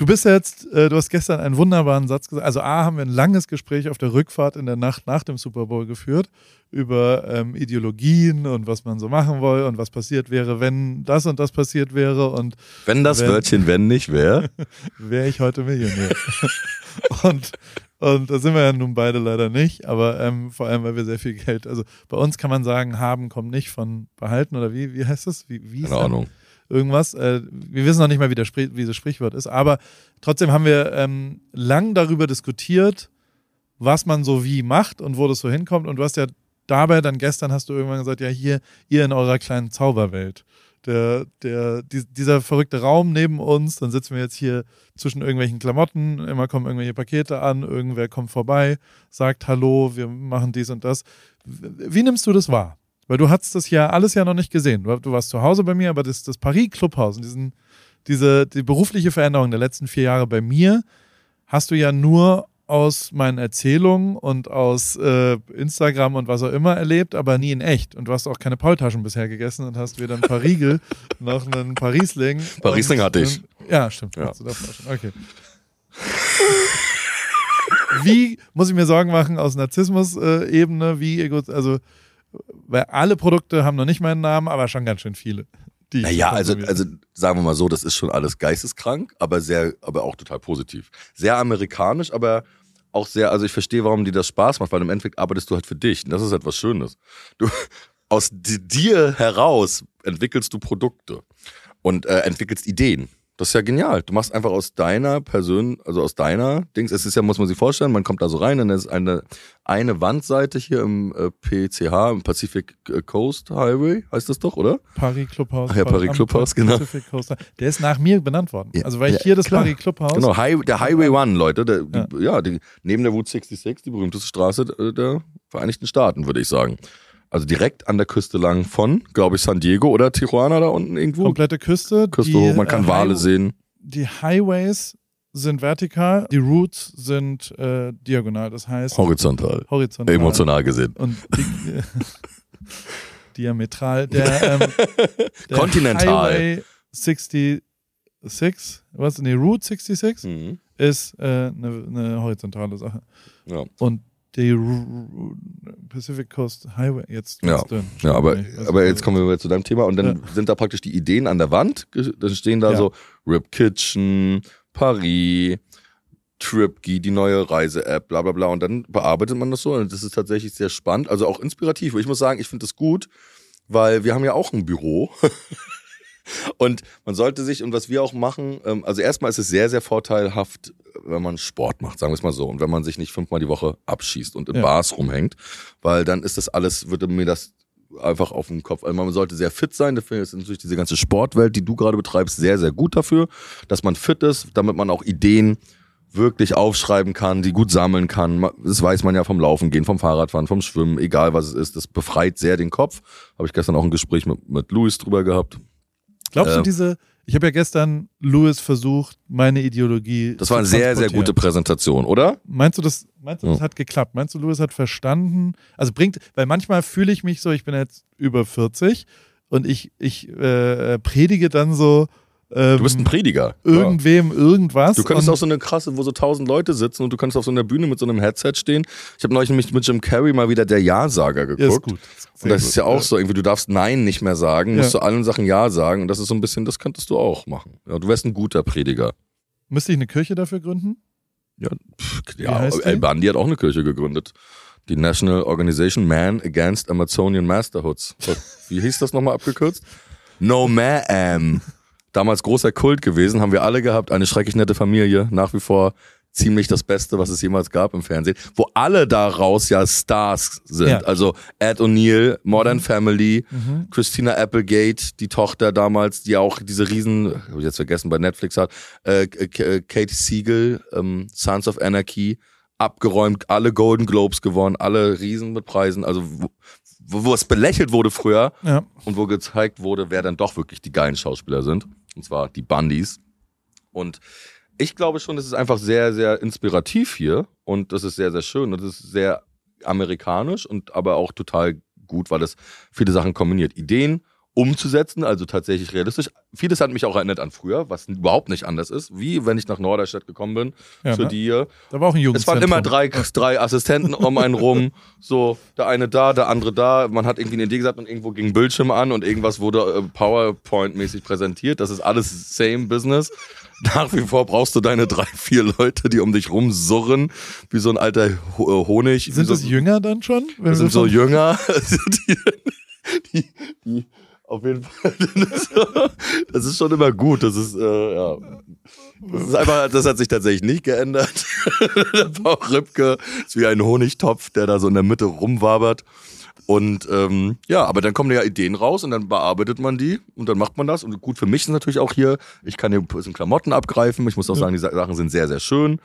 Du bist jetzt, äh, du hast gestern einen wunderbaren Satz gesagt. Also A, haben wir ein langes Gespräch auf der Rückfahrt in der Nacht nach dem Super Bowl geführt über ähm, Ideologien und was man so machen will und was passiert wäre, wenn das und das passiert wäre und
Wenn das
Wenn-
Wörtchen wenn nicht wäre,
wäre ich heute Millionär. und, und da sind wir ja nun beide leider nicht, aber ähm, vor allem, weil wir sehr viel Geld, also bei uns kann man sagen, haben kommt nicht von behalten oder wie, wie heißt das? Wie, wie ist
keine? Ahnung.
Irgendwas. Äh, wir wissen noch nicht mal, wie, der Sprich, wie das Sprichwort ist, aber trotzdem haben wir ähm, lang darüber diskutiert, was man so wie macht und wo das so hinkommt. Und du hast ja dabei dann gestern hast du irgendwann gesagt, ja, hier, ihr in eurer kleinen Zauberwelt. Der, der, die, dieser verrückte Raum neben uns, dann sitzen wir jetzt hier zwischen irgendwelchen Klamotten, immer kommen irgendwelche Pakete an, irgendwer kommt vorbei, sagt Hallo, wir machen dies und das. Wie nimmst du das wahr? Weil du hast das ja alles ja noch nicht gesehen. Du, du warst zu Hause bei mir, aber das, das Paris Clubhaus und diesen, diese, die berufliche Veränderung der letzten vier Jahre bei mir hast du ja nur aus meinen Erzählungen und aus äh, Instagram und was auch immer erlebt, aber nie in echt. Und du hast auch keine Paultaschen bisher gegessen und hast weder ein paar Riegel noch einen Parisling.
Parisling hatte ich.
Ja, stimmt.
Ja.
Okay. Wie muss ich mir Sorgen machen aus Narzissmus-Ebene? Wie ego, also, weil alle Produkte haben noch nicht meinen Namen, aber schon ganz schön viele. Die
Naja, also, also sagen wir mal so, das ist schon alles geisteskrank, aber sehr, aber auch total positiv. Sehr amerikanisch, aber auch sehr, also ich verstehe, warum dir das Spaß macht, weil im Endeffekt arbeitest du halt für dich. Und das ist etwas Schönes. Du, aus di- dir heraus entwickelst du Produkte und äh, entwickelst Ideen. Das ist ja genial. Du machst einfach aus deiner Person, also aus deiner Dings, es ist ja, muss man sich vorstellen, man kommt da so rein, dann ist eine, eine Wandseite hier im äh, PCH, im Pacific Coast Highway, heißt das doch, oder?
Paris Clubhaus.
Ach ja, Paris
am
Clubhaus, genau.
Pacific Coast. Der ist nach mir benannt worden.
Ja,
Also weil ich
ja,
hier das
klar.
Paris Clubhaus.
Genau, High, der Highway One, Leute. Der,
Ja.
Die, ja, die, neben der Route 66, die berühmteste Straße der, der Vereinigten Staaten, würde ich sagen. Also direkt an der Küste lang von, glaube ich, San Diego oder Tijuana da unten irgendwo.
Komplette Küste.
Küste
die,
hoch, man kann
äh,
Wale sehen.
Die Highways sind vertikal, die Routes sind äh, diagonal, das heißt
Horizontal.
horizontal.
Emotional gesehen.
Und di diametral. Der, ähm, der
Kontinental.
Highway 66, was? Nee, Route 66
Mhm.
ist äh, eine, eine horizontale Sache.
Ja.
Und die Pacific Coast Highway, jetzt
Ja.
dünn.
Ja, aber,
weiß
aber jetzt kommen wir zu deinem Thema und dann sind da praktisch die Ideen an der Wand. Dann stehen da
Ja.
so Rip Kitchen, Paris, Tripkey, die neue Reise-App, bla bla bla. Und dann bearbeitet man das so und das ist tatsächlich sehr spannend, also auch inspirativ. Ich muss sagen, ich finde das gut, weil wir haben ja auch ein Büro. Und man sollte sich, und was wir auch machen, ähm, also erstmal ist es sehr, sehr vorteilhaft, wenn man Sport macht, sagen wir es mal so. Und wenn man sich nicht fünfmal die Woche abschießt und in
Ja.
Bars rumhängt, weil dann ist das alles, würde mir das einfach auf den Kopf. Also man sollte sehr fit sein. Dafür ist natürlich diese ganze Sportwelt, die du gerade betreibst, sehr, sehr gut dafür, dass man fit ist, damit man auch Ideen wirklich aufschreiben kann, die gut sammeln kann. Das weiß man ja vom Laufen gehen, vom Fahrradfahren, vom Schwimmen, egal was es ist. Das befreit sehr den Kopf. Habe ich gestern auch ein Gespräch mit, mit Louis drüber gehabt.
Glaubst du
Ähm,
diese, ich habe ja gestern Louis versucht, meine Ideologie
Das war eine sehr, sehr gute Präsentation, oder?
Meinst du, das, meinst du, das
Ja.
hat geklappt? Meinst du, Louis hat verstanden? Also bringt, weil manchmal fühle ich mich so, ich bin jetzt über 40 und ich, ich äh, predige dann so ähm,
Du bist ein Prediger.
irgendwem irgendwas.
Du könntest auch so eine krasse, wo so tausend Leute sitzen und du könntest auf so einer Bühne mit so einem Headset stehen. Ich habe neulich nämlich mit Jim Carrey mal wieder der Ja-Sager geguckt.
ja, ist gut.
Und das ist ja auch so, irgendwie, du darfst Nein nicht mehr sagen, musst
Ja.
zu allen Sachen Ja sagen. Und das ist so ein bisschen, das könntest du auch machen. Ja, du wärst ein guter Prediger.
Müsste ich eine Kirche dafür gründen?
Ja, pff, ja? El Bandi hat auch eine Kirche gegründet. Die National Organization Man Against Amazonian Masterhoods. Wie hieß das nochmal abgekürzt? No Ma'am. Damals großer Kult gewesen, haben wir alle gehabt. Eine schrecklich nette Familie, nach wie vor ziemlich das Beste, was es jemals gab im Fernsehen. Wo alle daraus ja Stars sind.
Ja.
Also Ed O'Neill, Modern Family,
Mhm.
Christina Applegate, die Tochter damals, die auch diese riesen, hab ich jetzt vergessen, bei Netflix hat, äh, äh, Kate Siegel, ähm, Sons of Anarchy, abgeräumt, alle Golden Globes gewonnen, alle Riesen mit Preisen, also wo, wo es belächelt wurde früher
Ja.
und wo gezeigt wurde, wer dann doch wirklich die geilen Schauspieler sind. Und zwar die Bundys. Und ich glaube schon, das ist einfach sehr, sehr inspirativ hier und das ist sehr, sehr schön und das ist sehr amerikanisch und aber auch total gut, weil es viele Sachen kombiniert. Ideen umzusetzen, also tatsächlich realistisch. Vieles hat mich auch erinnert an früher, was überhaupt nicht anders ist, wie wenn ich nach Norderstedt gekommen bin,
Ja,
zu
ne?
dir.
Da war auch ein
Es
Jugendzentrum.
waren immer drei, drei Assistenten um einen rum. So, der eine da, der andere da. Man hat irgendwie eine Idee gesagt und irgendwo ging Bildschirm an und irgendwas wurde äh, PowerPoint-mäßig präsentiert. Das ist alles same Business. Nach wie vor brauchst du deine drei, vier Leute, die um dich rumsurren, wie so ein alter äh, Honig.
Sind
so,
das Jünger dann schon? Wenn
sind so Jünger, also die, die, die auf jeden Fall. Das ist, schon immer gut. Das ist, äh, ja. Das ist einfach, das hat sich tatsächlich nicht geändert. der Paul Ripke ist wie ein Honigtopf, der da so in der Mitte rumwabert. Und ähm, ja, aber dann kommen ja Ideen raus und dann bearbeitet man die und dann macht man das. Und gut für mich ist natürlich auch hier, ich kann hier ein bisschen Klamotten abgreifen. Ich muss auch sagen, die Sa- Sachen sind sehr, sehr schön.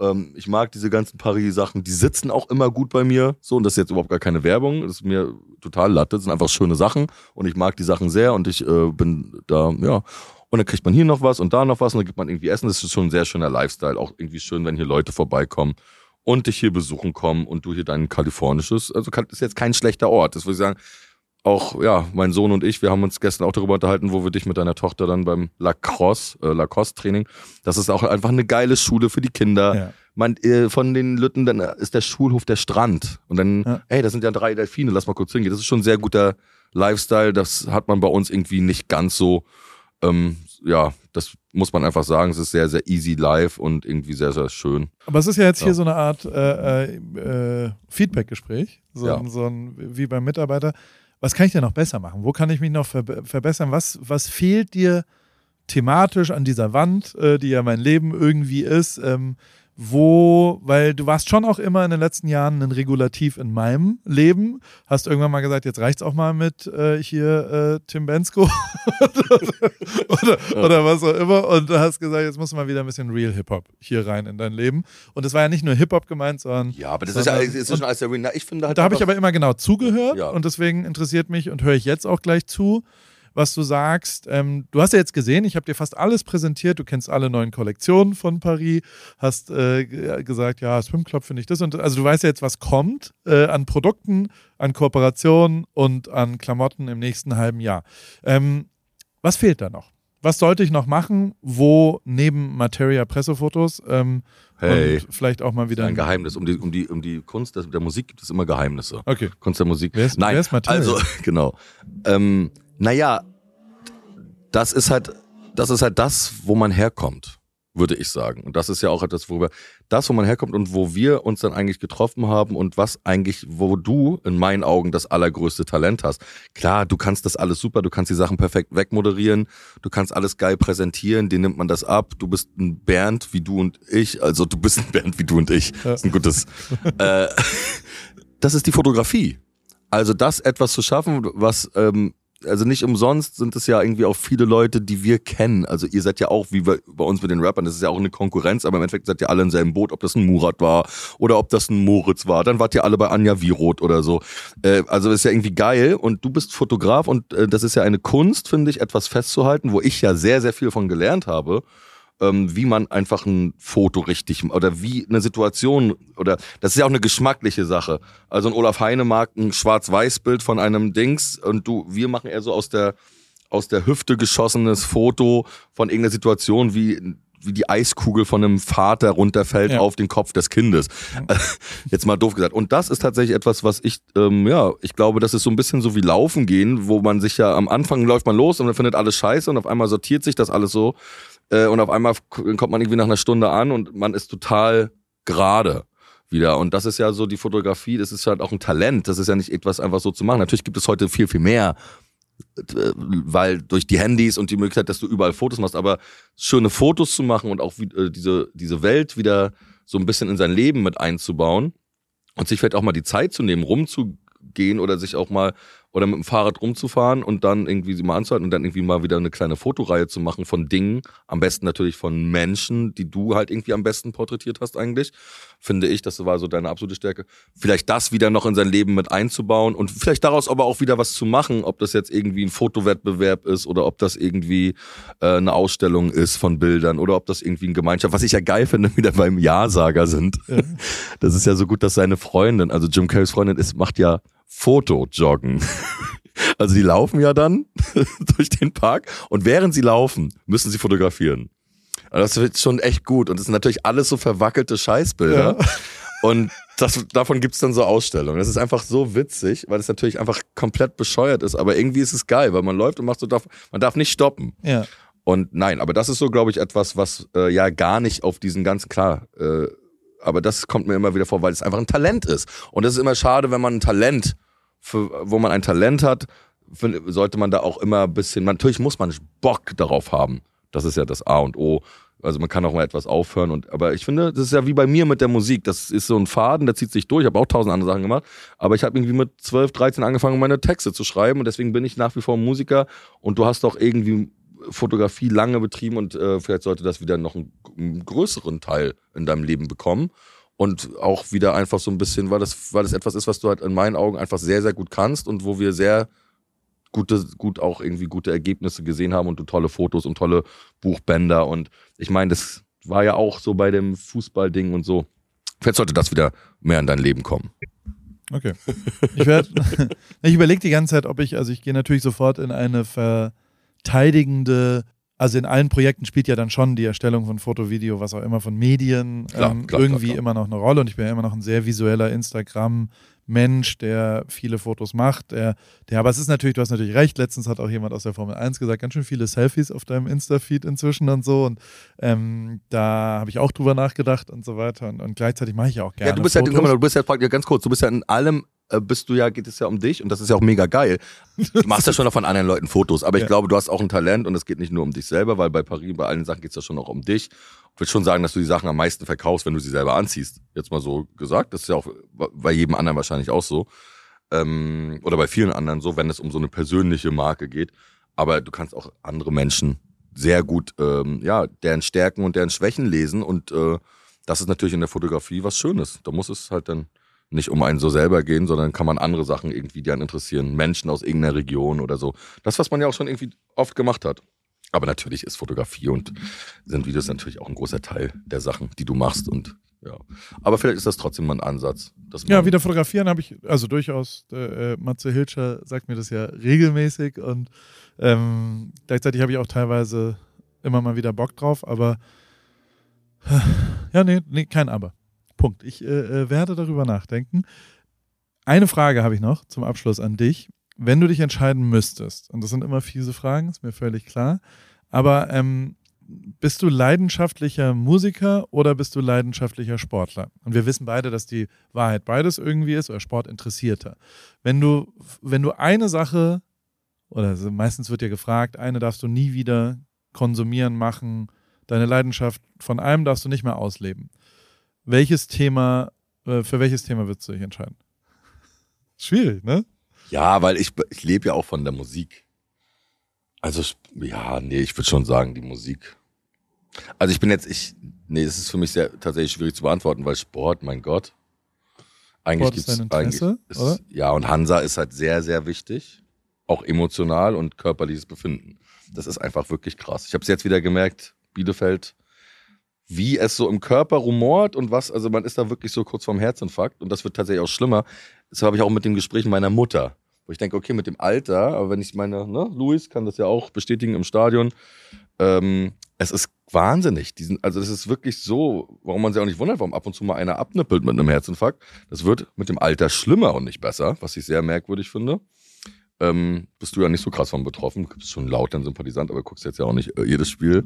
Ähm, ich mag diese ganzen Paris-Sachen, die sitzen auch immer gut bei mir. So, und das ist jetzt überhaupt gar keine Werbung. Das ist mir total latte. Das sind einfach schöne Sachen. Und ich mag die Sachen sehr und ich äh, bin da, ja. Und dann kriegt man hier noch was und da noch was und dann gibt man irgendwie Essen. Das ist schon ein sehr schöner Lifestyle. Auch irgendwie schön, wenn hier Leute vorbeikommen und dich hier besuchen kommen und du hier dein kalifornisches, also ist jetzt kein schlechter Ort. Das würde ich sagen, auch, ja, mein Sohn und ich, wir haben uns gestern auch darüber unterhalten, wo wir dich mit deiner Tochter dann beim Lacrosse, äh, Lacoste-Training, das ist auch einfach eine geile Schule für die Kinder.
Ja.
Man, äh, von den Lütten, dann ist der Schulhof der Strand. Und dann,
Ja.
ey, das sind ja drei Delfine, lass mal kurz hingehen. Das ist schon ein sehr guter Lifestyle. Das hat man bei uns irgendwie nicht ganz so, ähm, ja, das muss man einfach sagen. Es ist sehr, sehr easy life und irgendwie sehr, sehr schön.
Aber es ist ja jetzt
Ja.
hier so eine Art äh, äh, äh, Feedback-Gespräch, so,
Ja.
so ein, wie beim Mitarbeiter. Was kann ich denn noch besser machen? Wo kann ich mich noch verbe verbessern? Was, was fehlt dir thematisch an dieser Wand, äh, die ja mein Leben irgendwie ist? Ähm, wo, weil du warst schon auch immer in den letzten Jahren ein Regulativ in meinem Leben, hast irgendwann mal gesagt, jetzt reicht's auch mal mit äh, hier äh, Tim Bensko oder, oder was auch immer. Und du hast gesagt, jetzt muss mal wieder ein bisschen Real Hip-Hop hier rein in dein Leben. Und es war ja nicht nur Hip-Hop gemeint, sondern
Ja, aber das ist ja,
Sondern-
es ist schon alles der Win. Ich finde halt
da habe ich aber immer genau zugehört
Ja.
und deswegen interessiert mich und höre ich jetzt auch gleich zu, was du sagst. Ähm, du hast ja jetzt gesehen, ich habe dir fast alles präsentiert. Du kennst alle neuen Kollektionen von Paris, hast äh, gesagt, ja, Swim Club finde ich das und also du weißt ja jetzt, was kommt äh, an Produkten, an Kooperationen und an Klamotten im nächsten halben Jahr. Ähm, was fehlt da noch? Was sollte ich noch machen, wo neben Materia Pressefotos ähm,
Hey.
und vielleicht auch mal wieder
ein Geheimnis. Um die, um die, um die Kunst der, der Musik gibt es immer Geheimnisse.
Okay.
Kunst der Musik.
Wer ist-
Nein,
wer ist Matthias?
also genau. Ähm, naja, das ist halt, das ist halt das, wo man herkommt, würde ich sagen. Und das ist ja auch etwas, worüber das, wo man herkommt und wo wir uns dann eigentlich getroffen haben und was eigentlich, wo du in meinen Augen das allergrößte Talent hast. Klar, du kannst das alles super, du kannst die Sachen perfekt wegmoderieren, du kannst alles geil präsentieren, dir nimmt man das ab. Du bist ein Bernd wie du und ich, also du bist ein Bernd wie du und ich. Das ist ein gutes. äh, das ist die Fotografie. Also das etwas zu schaffen, was ähm, also nicht umsonst sind es ja irgendwie auch viele Leute, die wir kennen. Also ihr seid ja auch, wie bei, bei uns mit den Rappern, das ist ja auch eine Konkurrenz, aber im Endeffekt seid ihr alle im selben Boot, ob das ein Murat war oder ob das ein Moritz war. Dann wart ihr alle bei Anja Wiroth oder so. Äh, also ist ja irgendwie geil und du bist Fotograf und äh, das ist ja eine Kunst, finde ich, etwas festzuhalten, wo ich ja sehr, sehr viel von gelernt habe ähm, wie man einfach ein Foto richtig oder wie eine Situation oder das ist ja auch eine geschmackliche Sache. Also ein Olaf Heine mag ein Schwarz-Weiß-Bild von einem Dings und du, wir machen eher so aus der aus der Hüfte geschossenes Foto von irgendeiner Situation wie wie die Eiskugel von einem Vater runterfällt
Ja.
auf den Kopf des Kindes. Jetzt mal doof gesagt. Und das ist tatsächlich etwas, was ich, ähm, ja, ich glaube, das ist so ein bisschen so wie Laufen gehen, wo man sich ja am Anfang läuft man los und dann findet alles scheiße und auf einmal sortiert sich das alles so äh, und auf einmal kommt man irgendwie nach einer Stunde an und man ist total gerade wieder. Und das ist ja so die Fotografie, das ist halt auch ein Talent. Das ist ja nicht etwas einfach so zu machen. Natürlich gibt es heute viel, viel mehr, äh, weil durch die Handys und die Möglichkeit, dass du überall Fotos machst, aber schöne Fotos zu machen und auch äh, diese, diese Welt wieder so ein bisschen in sein Leben mit einzubauen und sich vielleicht auch mal die Zeit zu nehmen, rumzugehen oder sich auch mal oder mit dem Fahrrad rumzufahren und dann irgendwie sie mal anzuhalten und dann irgendwie mal wieder eine kleine Fotoreihe zu machen von Dingen, am besten natürlich von Menschen, die du halt irgendwie am besten porträtiert hast eigentlich, finde ich, das war so deine absolute Stärke. Vielleicht das wieder noch in sein Leben mit einzubauen und vielleicht daraus aber auch wieder was zu machen, ob das jetzt irgendwie ein Fotowettbewerb ist oder ob das irgendwie äh, eine Ausstellung ist von Bildern oder ob das irgendwie ein Gemeinschaft, was ich ja geil finde, wieder beim Ja-Sager sind. Ja. Das ist ja so gut, dass seine Freundin, also Jim Carreys Freundin ist, macht ja Fotojoggen. Also die laufen ja dann durch den Park und während sie laufen, müssen sie fotografieren. Und das wird schon echt gut. Und das sind natürlich alles so verwackelte Scheißbilder. Ja. Und das, davon gibt's dann so Ausstellungen. Das ist einfach so witzig, weil es natürlich einfach komplett bescheuert ist. Aber irgendwie ist es geil, weil man läuft und macht so, darf, man darf nicht stoppen.
Ja.
Und nein, aber das ist so, glaube ich, etwas, was äh, ja gar nicht auf diesen ganzen, klar, äh, aber das kommt mir immer wieder vor, weil es einfach ein Talent ist. Und es ist immer schade, wenn man ein Talent für, wo man ein Talent hat, sollte man da auch immer ein bisschen, natürlich muss man Bock darauf haben. Das ist ja das A und O. Also man kann auch mal etwas aufhören und aber ich finde, das ist ja wie bei mir mit der Musik. Das ist so ein Faden, der zieht sich durch. Ich habe auch tausend andere Sachen gemacht, aber ich habe irgendwie mit 12, 13 angefangen, meine Texte zu schreiben und deswegen bin ich nach wie vor Musiker und du hast auch irgendwie Fotografie lange betrieben und äh, vielleicht sollte das wieder noch einen, einen größeren Teil in deinem Leben bekommen und auch wieder einfach so ein bisschen, weil das, weil das etwas ist, was du halt in meinen Augen einfach sehr, sehr gut kannst und wo wir sehr gute, gut auch irgendwie gute Ergebnisse gesehen haben und du tolle Fotos und tolle Buchbänder und ich meine, das war ja auch so bei dem Fußballding und so. Vielleicht sollte das wieder mehr in dein Leben kommen.
Okay. Ich, ich überlege die ganze Zeit, ob ich, also ich gehe natürlich sofort in eine verteidigende also in allen Projekten spielt ja dann schon die Erstellung von Foto, Video, was auch immer von Medien klar, ähm, klar, irgendwie klar, immer noch eine Rolle. Und ich bin ja immer noch ein sehr visueller Instagram Mensch, der viele Fotos macht, der, der, aber es ist natürlich, du hast natürlich recht, letztens hat auch jemand aus der Formel 1 gesagt, ganz schön viele Selfies auf deinem Insta-Feed inzwischen und so. Und ähm, da habe ich auch drüber nachgedacht und so weiter. Und, und gleichzeitig mache ich ja auch gerne
Ja, du bist Fotos. ja, du bist ja ganz kurz, du bist ja in allem bist du ja, geht es ja um dich und das ist ja auch mega geil. Du machst ja schon noch von anderen Leuten Fotos, aber ich ja. glaube, du hast auch ein Talent und es geht nicht nur um dich selber, weil bei Paris, bei allen Sachen geht es ja schon auch um dich. Ich würde schon sagen, dass du die Sachen am meisten verkaufst, wenn du sie selber anziehst. Jetzt mal so gesagt. Das ist ja auch bei jedem anderen wahrscheinlich auch so. Ähm, oder bei vielen anderen so, wenn es um so eine persönliche Marke geht. Aber du kannst auch andere Menschen sehr gut, ähm, ja, deren Stärken und deren Schwächen lesen und äh, das ist natürlich in der Fotografie was Schönes. Da muss es halt dann nicht um einen so selber gehen, sondern kann man andere Sachen irgendwie, die einen interessieren. Menschen aus irgendeiner Region oder so. Das, was man ja auch schon irgendwie oft gemacht hat. Aber natürlich ist Fotografie und sind Videos natürlich auch ein großer Teil der Sachen, die du machst und ja. Aber vielleicht ist das trotzdem mal ein Ansatz.
ja, wieder fotografieren habe ich, also durchaus, äh, Matze Hilscher sagt mir das ja regelmäßig und ähm, gleichzeitig habe ich auch teilweise immer mal wieder Bock drauf, aber ja, nee, nee kein Aber. Punkt. Ich äh, äh, werde darüber nachdenken. Eine Frage habe ich noch zum Abschluss an dich. Wenn du dich entscheiden müsstest, und das sind immer fiese Fragen, ist mir völlig klar, aber ähm, bist du leidenschaftlicher Musiker oder bist du leidenschaftlicher Sportler? Und wir wissen beide, dass die Wahrheit beides irgendwie ist oder Sportinteressierter. Wenn du, wenn du eine Sache, oder meistens wird ja gefragt, eine darfst du nie wieder konsumieren, machen, deine Leidenschaft von einem darfst du nicht mehr ausleben welches Thema, äh, für welches Thema würdest du dich entscheiden? Schwierig, ne?
Ja, weil ich, ich lebe ja auch von der Musik. Also, ja, nee, ich würde schon sagen, die Musik. Also ich bin jetzt, ich, nee, es ist für mich sehr tatsächlich schwierig zu beantworten, weil Sport, mein Gott. Eigentlich gibt es eigentlich. Ist, ja, und Hansa ist halt sehr, sehr wichtig. Auch emotional und körperliches Befinden. Das ist einfach wirklich krass. Ich habe es jetzt wieder gemerkt, Bielefeld wie es so im Körper rumort und was, also man ist da wirklich so kurz vorm Herzinfarkt und das wird tatsächlich auch schlimmer. Das habe ich auch mit dem Gespräch meiner Mutter, wo ich denke, okay, mit dem Alter, aber wenn ich meine, ne, Luis kann das ja auch bestätigen im Stadion, ähm, es ist wahnsinnig. Diesen, also das ist wirklich so, warum man sich auch nicht wundert, warum ab und zu mal einer abnippelt mit einem Herzinfarkt. Das wird mit dem Alter schlimmer und nicht besser, was ich sehr merkwürdig finde. Ähm, bist du ja nicht so krass von betroffen. Du bist schon laut dann Sympathisant, aber guckst jetzt ja auch nicht äh, jedes Spiel.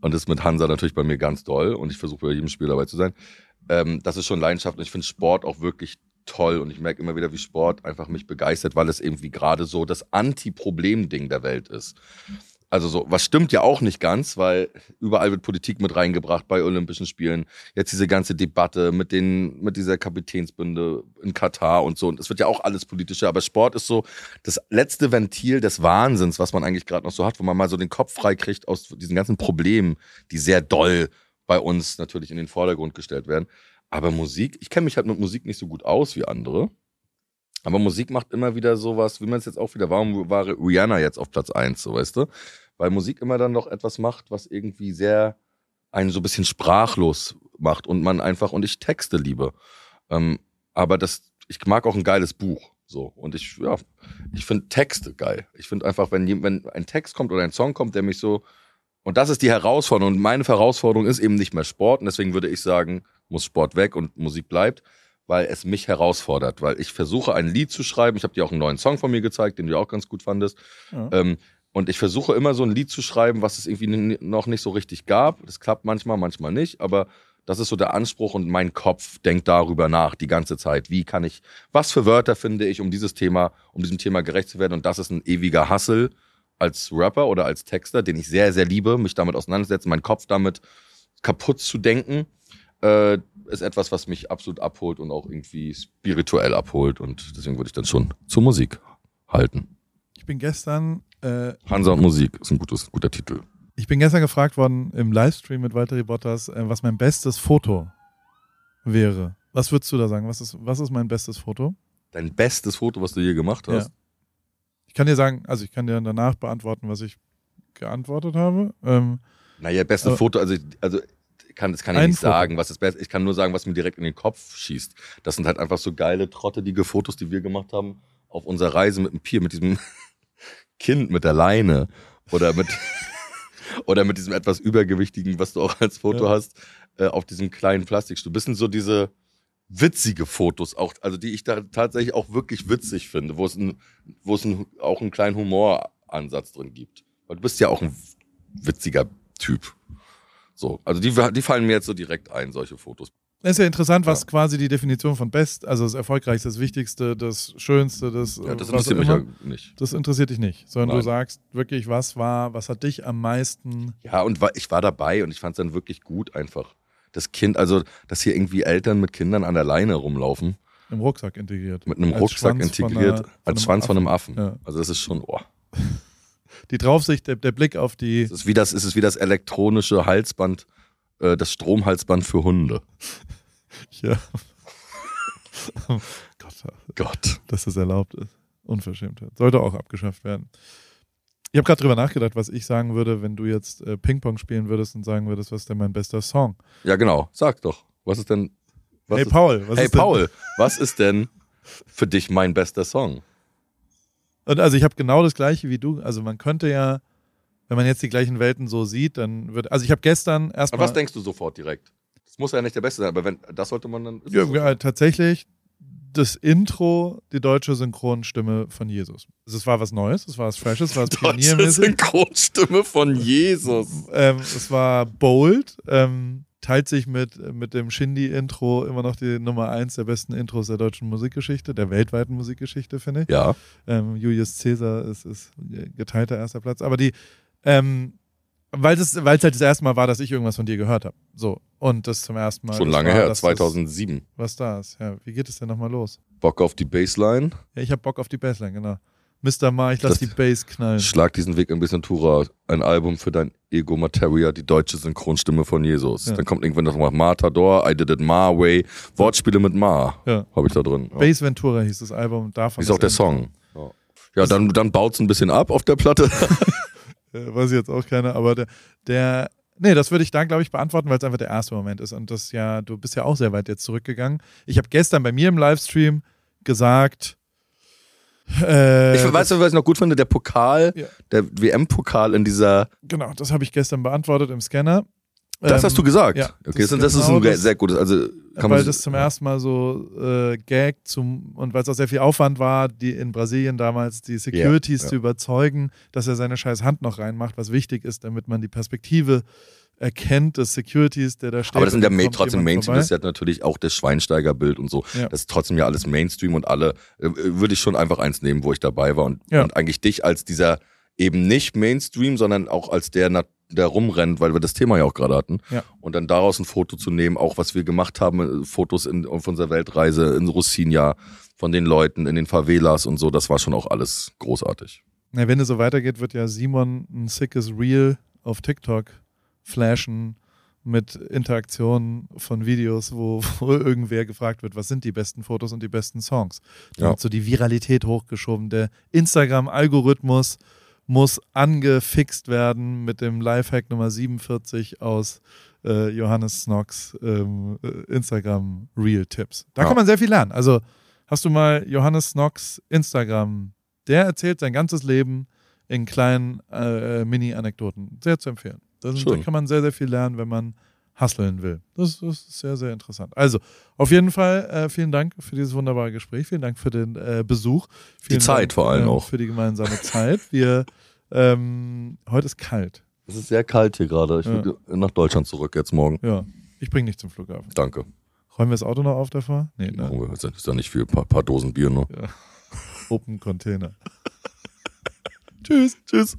Und das ist mit Hansa natürlich bei mir ganz doll und ich versuche bei jedem Spiel dabei zu sein. Ähm, das ist schon Leidenschaft und ich finde Sport auch wirklich toll und ich merke immer wieder, wie Sport einfach mich begeistert, weil es irgendwie gerade so das Anti-Problem-Ding der Welt ist. Also so, was stimmt ja auch nicht ganz, weil überall wird Politik mit reingebracht bei Olympischen Spielen. Jetzt diese ganze Debatte mit den, mit dieser Kapitänsbünde in Katar und so. Und es wird ja auch alles politischer. Aber Sport ist so das letzte Ventil des Wahnsinns, was man eigentlich gerade noch so hat, wo man mal so den Kopf frei kriegt aus diesen ganzen Problemen, die sehr doll bei uns natürlich in den Vordergrund gestellt werden. Aber Musik, ich kenne mich halt mit Musik nicht so gut aus wie andere. Aber Musik macht immer wieder sowas, wie man es jetzt auch wieder, warum war Rihanna jetzt auf Platz eins, so weißt du? Weil Musik immer dann noch etwas macht, was irgendwie sehr einen so ein bisschen sprachlos macht und man einfach, und ich Texte liebe. Ähm, aber das, ich mag auch ein geiles Buch. So. Und ich, ja, ich finde Texte geil. Ich finde einfach, wenn, wenn ein Text kommt oder ein Song kommt, der mich so, und das ist die Herausforderung. Und meine Herausforderung ist eben nicht mehr Sport. Und deswegen würde ich sagen, muss Sport weg und Musik bleibt, weil es mich herausfordert. Weil ich versuche, ein Lied zu schreiben. Ich habe dir auch einen neuen Song von mir gezeigt, den du auch ganz gut fandest.
Ja.
Ähm, und ich versuche immer so ein Lied zu schreiben, was es irgendwie noch nicht so richtig gab. Das klappt manchmal, manchmal nicht. Aber das ist so der Anspruch und mein Kopf denkt darüber nach die ganze Zeit. Wie kann ich, was für Wörter finde ich, um dieses Thema, um diesem Thema gerecht zu werden? Und das ist ein ewiger Hassel als Rapper oder als Texter, den ich sehr, sehr liebe, mich damit auseinandersetzen, meinen Kopf damit kaputt zu denken, äh, ist etwas, was mich absolut abholt und auch irgendwie spirituell abholt. Und deswegen würde ich dann schon zur Musik halten.
Ich bin gestern, äh,
Hansa und Musik ist ein gutes, guter Titel.
ich bin gestern gefragt worden im Livestream mit Walter Bottas, äh, was mein bestes Foto wäre. Was würdest du da sagen? Was ist, was ist mein bestes Foto?
Dein bestes Foto, was du je gemacht hast?
Ja. Ich kann dir sagen, also ich kann dir danach beantworten, was ich geantwortet habe. Ähm,
Naja, beste Foto, also, also kann, das kann ich nicht
Foto.
sagen, was das Beste Ich kann nur sagen, was mir direkt in den Kopf schießt. Das sind halt einfach so geile, trottelige Fotos, die wir gemacht haben auf unserer Reise mit dem Pier, mit diesem Kind mit der Leine oder mit, oder mit diesem etwas übergewichtigen, was du auch als Foto
Ja.
hast, äh, auf diesem kleinen Plastikstuhl. Sind so diese witzige Fotos, auch, also die ich da tatsächlich auch wirklich witzig finde, wo es, ein, wo es ein, auch einen kleinen Humoransatz drin gibt. Weil du bist ja auch ein witziger Typ. So, also die, die fallen mir jetzt so direkt ein, solche Fotos.
Das ist ja interessant, was
Ja.
quasi die Definition von Best, also das Erfolgreichste, das Wichtigste, das Schönste, das,
Ja, das
äh,
interessiert mich ja nicht.
Das interessiert dich nicht, sondern
Nein.
du sagst wirklich, was war, was hat dich am meisten.
Ja, und ich war dabei und ich fand es dann wirklich gut einfach. Das Kind, also, dass hier irgendwie Eltern mit Kindern an der Leine rumlaufen,
Im Rucksack integriert.
mit einem
Als
Rucksack
Schwanz von
integriert,
einer-
als Schwanz von einem Affen.
Ja.
Also das ist schon, oh.
Die Draufsicht, der, der Blick auf die.
Es ist wie das, es ist wie das elektronische Halsband, äh, das Stromhalsband für Hunde.
Ja. Gott,
Gott.
dass das erlaubt ist. Unverschämtheit. Sollte auch abgeschafft werden. Ich habe gerade drüber nachgedacht, was ich sagen würde, wenn du jetzt äh, Ping-Pong spielen würdest und sagen würdest, was ist denn mein bester Song?
Ja, genau. Sag doch. Was ist denn. Was
hey
ist,
Paul, was
hey
ist denn-
Paul, was ist denn für dich mein bester Song?
Und also ich habe genau das gleiche wie du. Also man könnte ja, wenn man jetzt die gleichen Welten so sieht, dann wird. Also ich habe gestern
Aber
erstmal.
was denkst du sofort direkt? Das muss ja nicht der Beste sein, aber wenn das sollte man dann.
Ja, ja, tatsächlich das Intro, die deutsche Synchronstimme von Jesus. Also es war was Neues, es war was Freshes, es war was
Deutsche
Pioniermäßig.
Synchronstimme von Jesus.
Ähm, es war bold, ähm, teilt sich mit, mit dem Shindy-Intro immer noch die Nummer eins der besten Intros der deutschen Musikgeschichte, der weltweiten Musikgeschichte, finde ich.
Ja.
Ähm, Julius Caesar ist, ist geteilter erster Platz. Aber die, ähm, weil es halt das erste Mal war, dass ich irgendwas von dir gehört habe. So. Und das zum ersten Mal.
Schon lange
war,
her,
dass
2007.
Das, was da ist. Ja, wie geht es denn nochmal los?
Bock auf die Bassline.
Ja, ich habe Bock auf die Bassline, genau. Mr. Ma, ich lass
Das-
die Bass knallen.
Schlag diesen Weg ein bisschen Tura. Ein Album für dein Ego Materia, die deutsche Synchronstimme von Jesus.
Ja.
Dann kommt irgendwann noch mal Matador, I did it my way. Wortspiele mit Ma.
Ja.
Habe ich da drin. Ja.
Bass Ventura hieß das Album. Davon
Ist auch der Song. Ja, ja dann, dann baut es ein bisschen ab auf der Platte.
Äh, weiß ich jetzt auch keiner, aber der, der nee, das würde ich da, glaube ich, beantworten, weil es einfach der erste Moment ist. Und das ja, du bist ja auch sehr weit jetzt zurückgegangen. Ich habe gestern bei mir im Livestream gesagt, äh,
ich weiß, was ich noch gut finde, der Pokal,
Ja.
der WM-Pokal in dieser.
genau, das habe ich gestern beantwortet im Scanner.
Das
Ähm,
hast du gesagt.
ja,
okay,
das
das,
ist
das ist
genau
ein
das-
sehr gutes. Also kann
weil das zum ersten Mal so äh, Gag zum und weil es auch sehr viel Aufwand war, die in Brasilien damals die Securities
ja.
zu überzeugen, dass er seine scheiß Hand noch reinmacht, was wichtig ist, damit man die Perspektive erkennt des Securities, der da steht.
Aber das sind ja ma trotzdem Mainstream,
vorbei.
das ist ja natürlich auch das Schweinsteiger-Bild und so.
Ja.
Das ist trotzdem ja alles Mainstream und alle, äh, würde ich schon einfach eins nehmen, wo ich dabei war und,
Ja.
und eigentlich dich als dieser eben nicht Mainstream, sondern auch als der, na- der rumrennt, weil wir das Thema ja auch gerade hatten.
Ja.
Und dann daraus ein Foto zu nehmen, auch was wir gemacht haben, äh, Fotos in, auf unserer Weltreise in Rocinha von den Leuten, in den Favelas und so, das war schon auch alles großartig.
Na, wenn es so weitergeht, wird ja Simon ein sickes Reel auf TikTok flashen mit Interaktionen von Videos, wo, wo irgendwer gefragt wird, was sind die besten Fotos und die besten Songs. Da
Ja.
wird so die Viralität hochgeschoben. Der Instagram-Algorithmus muss angefixt werden mit dem Lifehack Nummer 47 aus äh, Johannes Snox ähm, äh, Instagram Real Tipps. Da
Ja.
kann man sehr viel lernen. Also hast du mal Johannes Snox Instagram, der erzählt sein ganzes Leben in kleinen äh, Mini-Anekdoten. Sehr zu empfehlen. Das, da kann man sehr, sehr viel lernen, wenn man hustlen will. Das, das ist sehr, sehr interessant. Also, auf jeden Fall äh, vielen Dank für dieses wunderbare Gespräch. Vielen Dank für den äh, Besuch. Vielen
Zeit
Dank,
vor allem
ähm,
auch.
Für die gemeinsame Zeit. Wir, ähm, heute ist kalt.
Es ist sehr kalt hier gerade. Ich
Ja.
will nach Deutschland zurück jetzt morgen.
Ja. Ich bringe dich zum Flughafen.
Danke.
Räumen wir das Auto noch auf davor? Nee, ne?
Oh, ist ja nicht viel, paar, paar Dosen Bier, ne?
Open Container. tschüss, tschüss.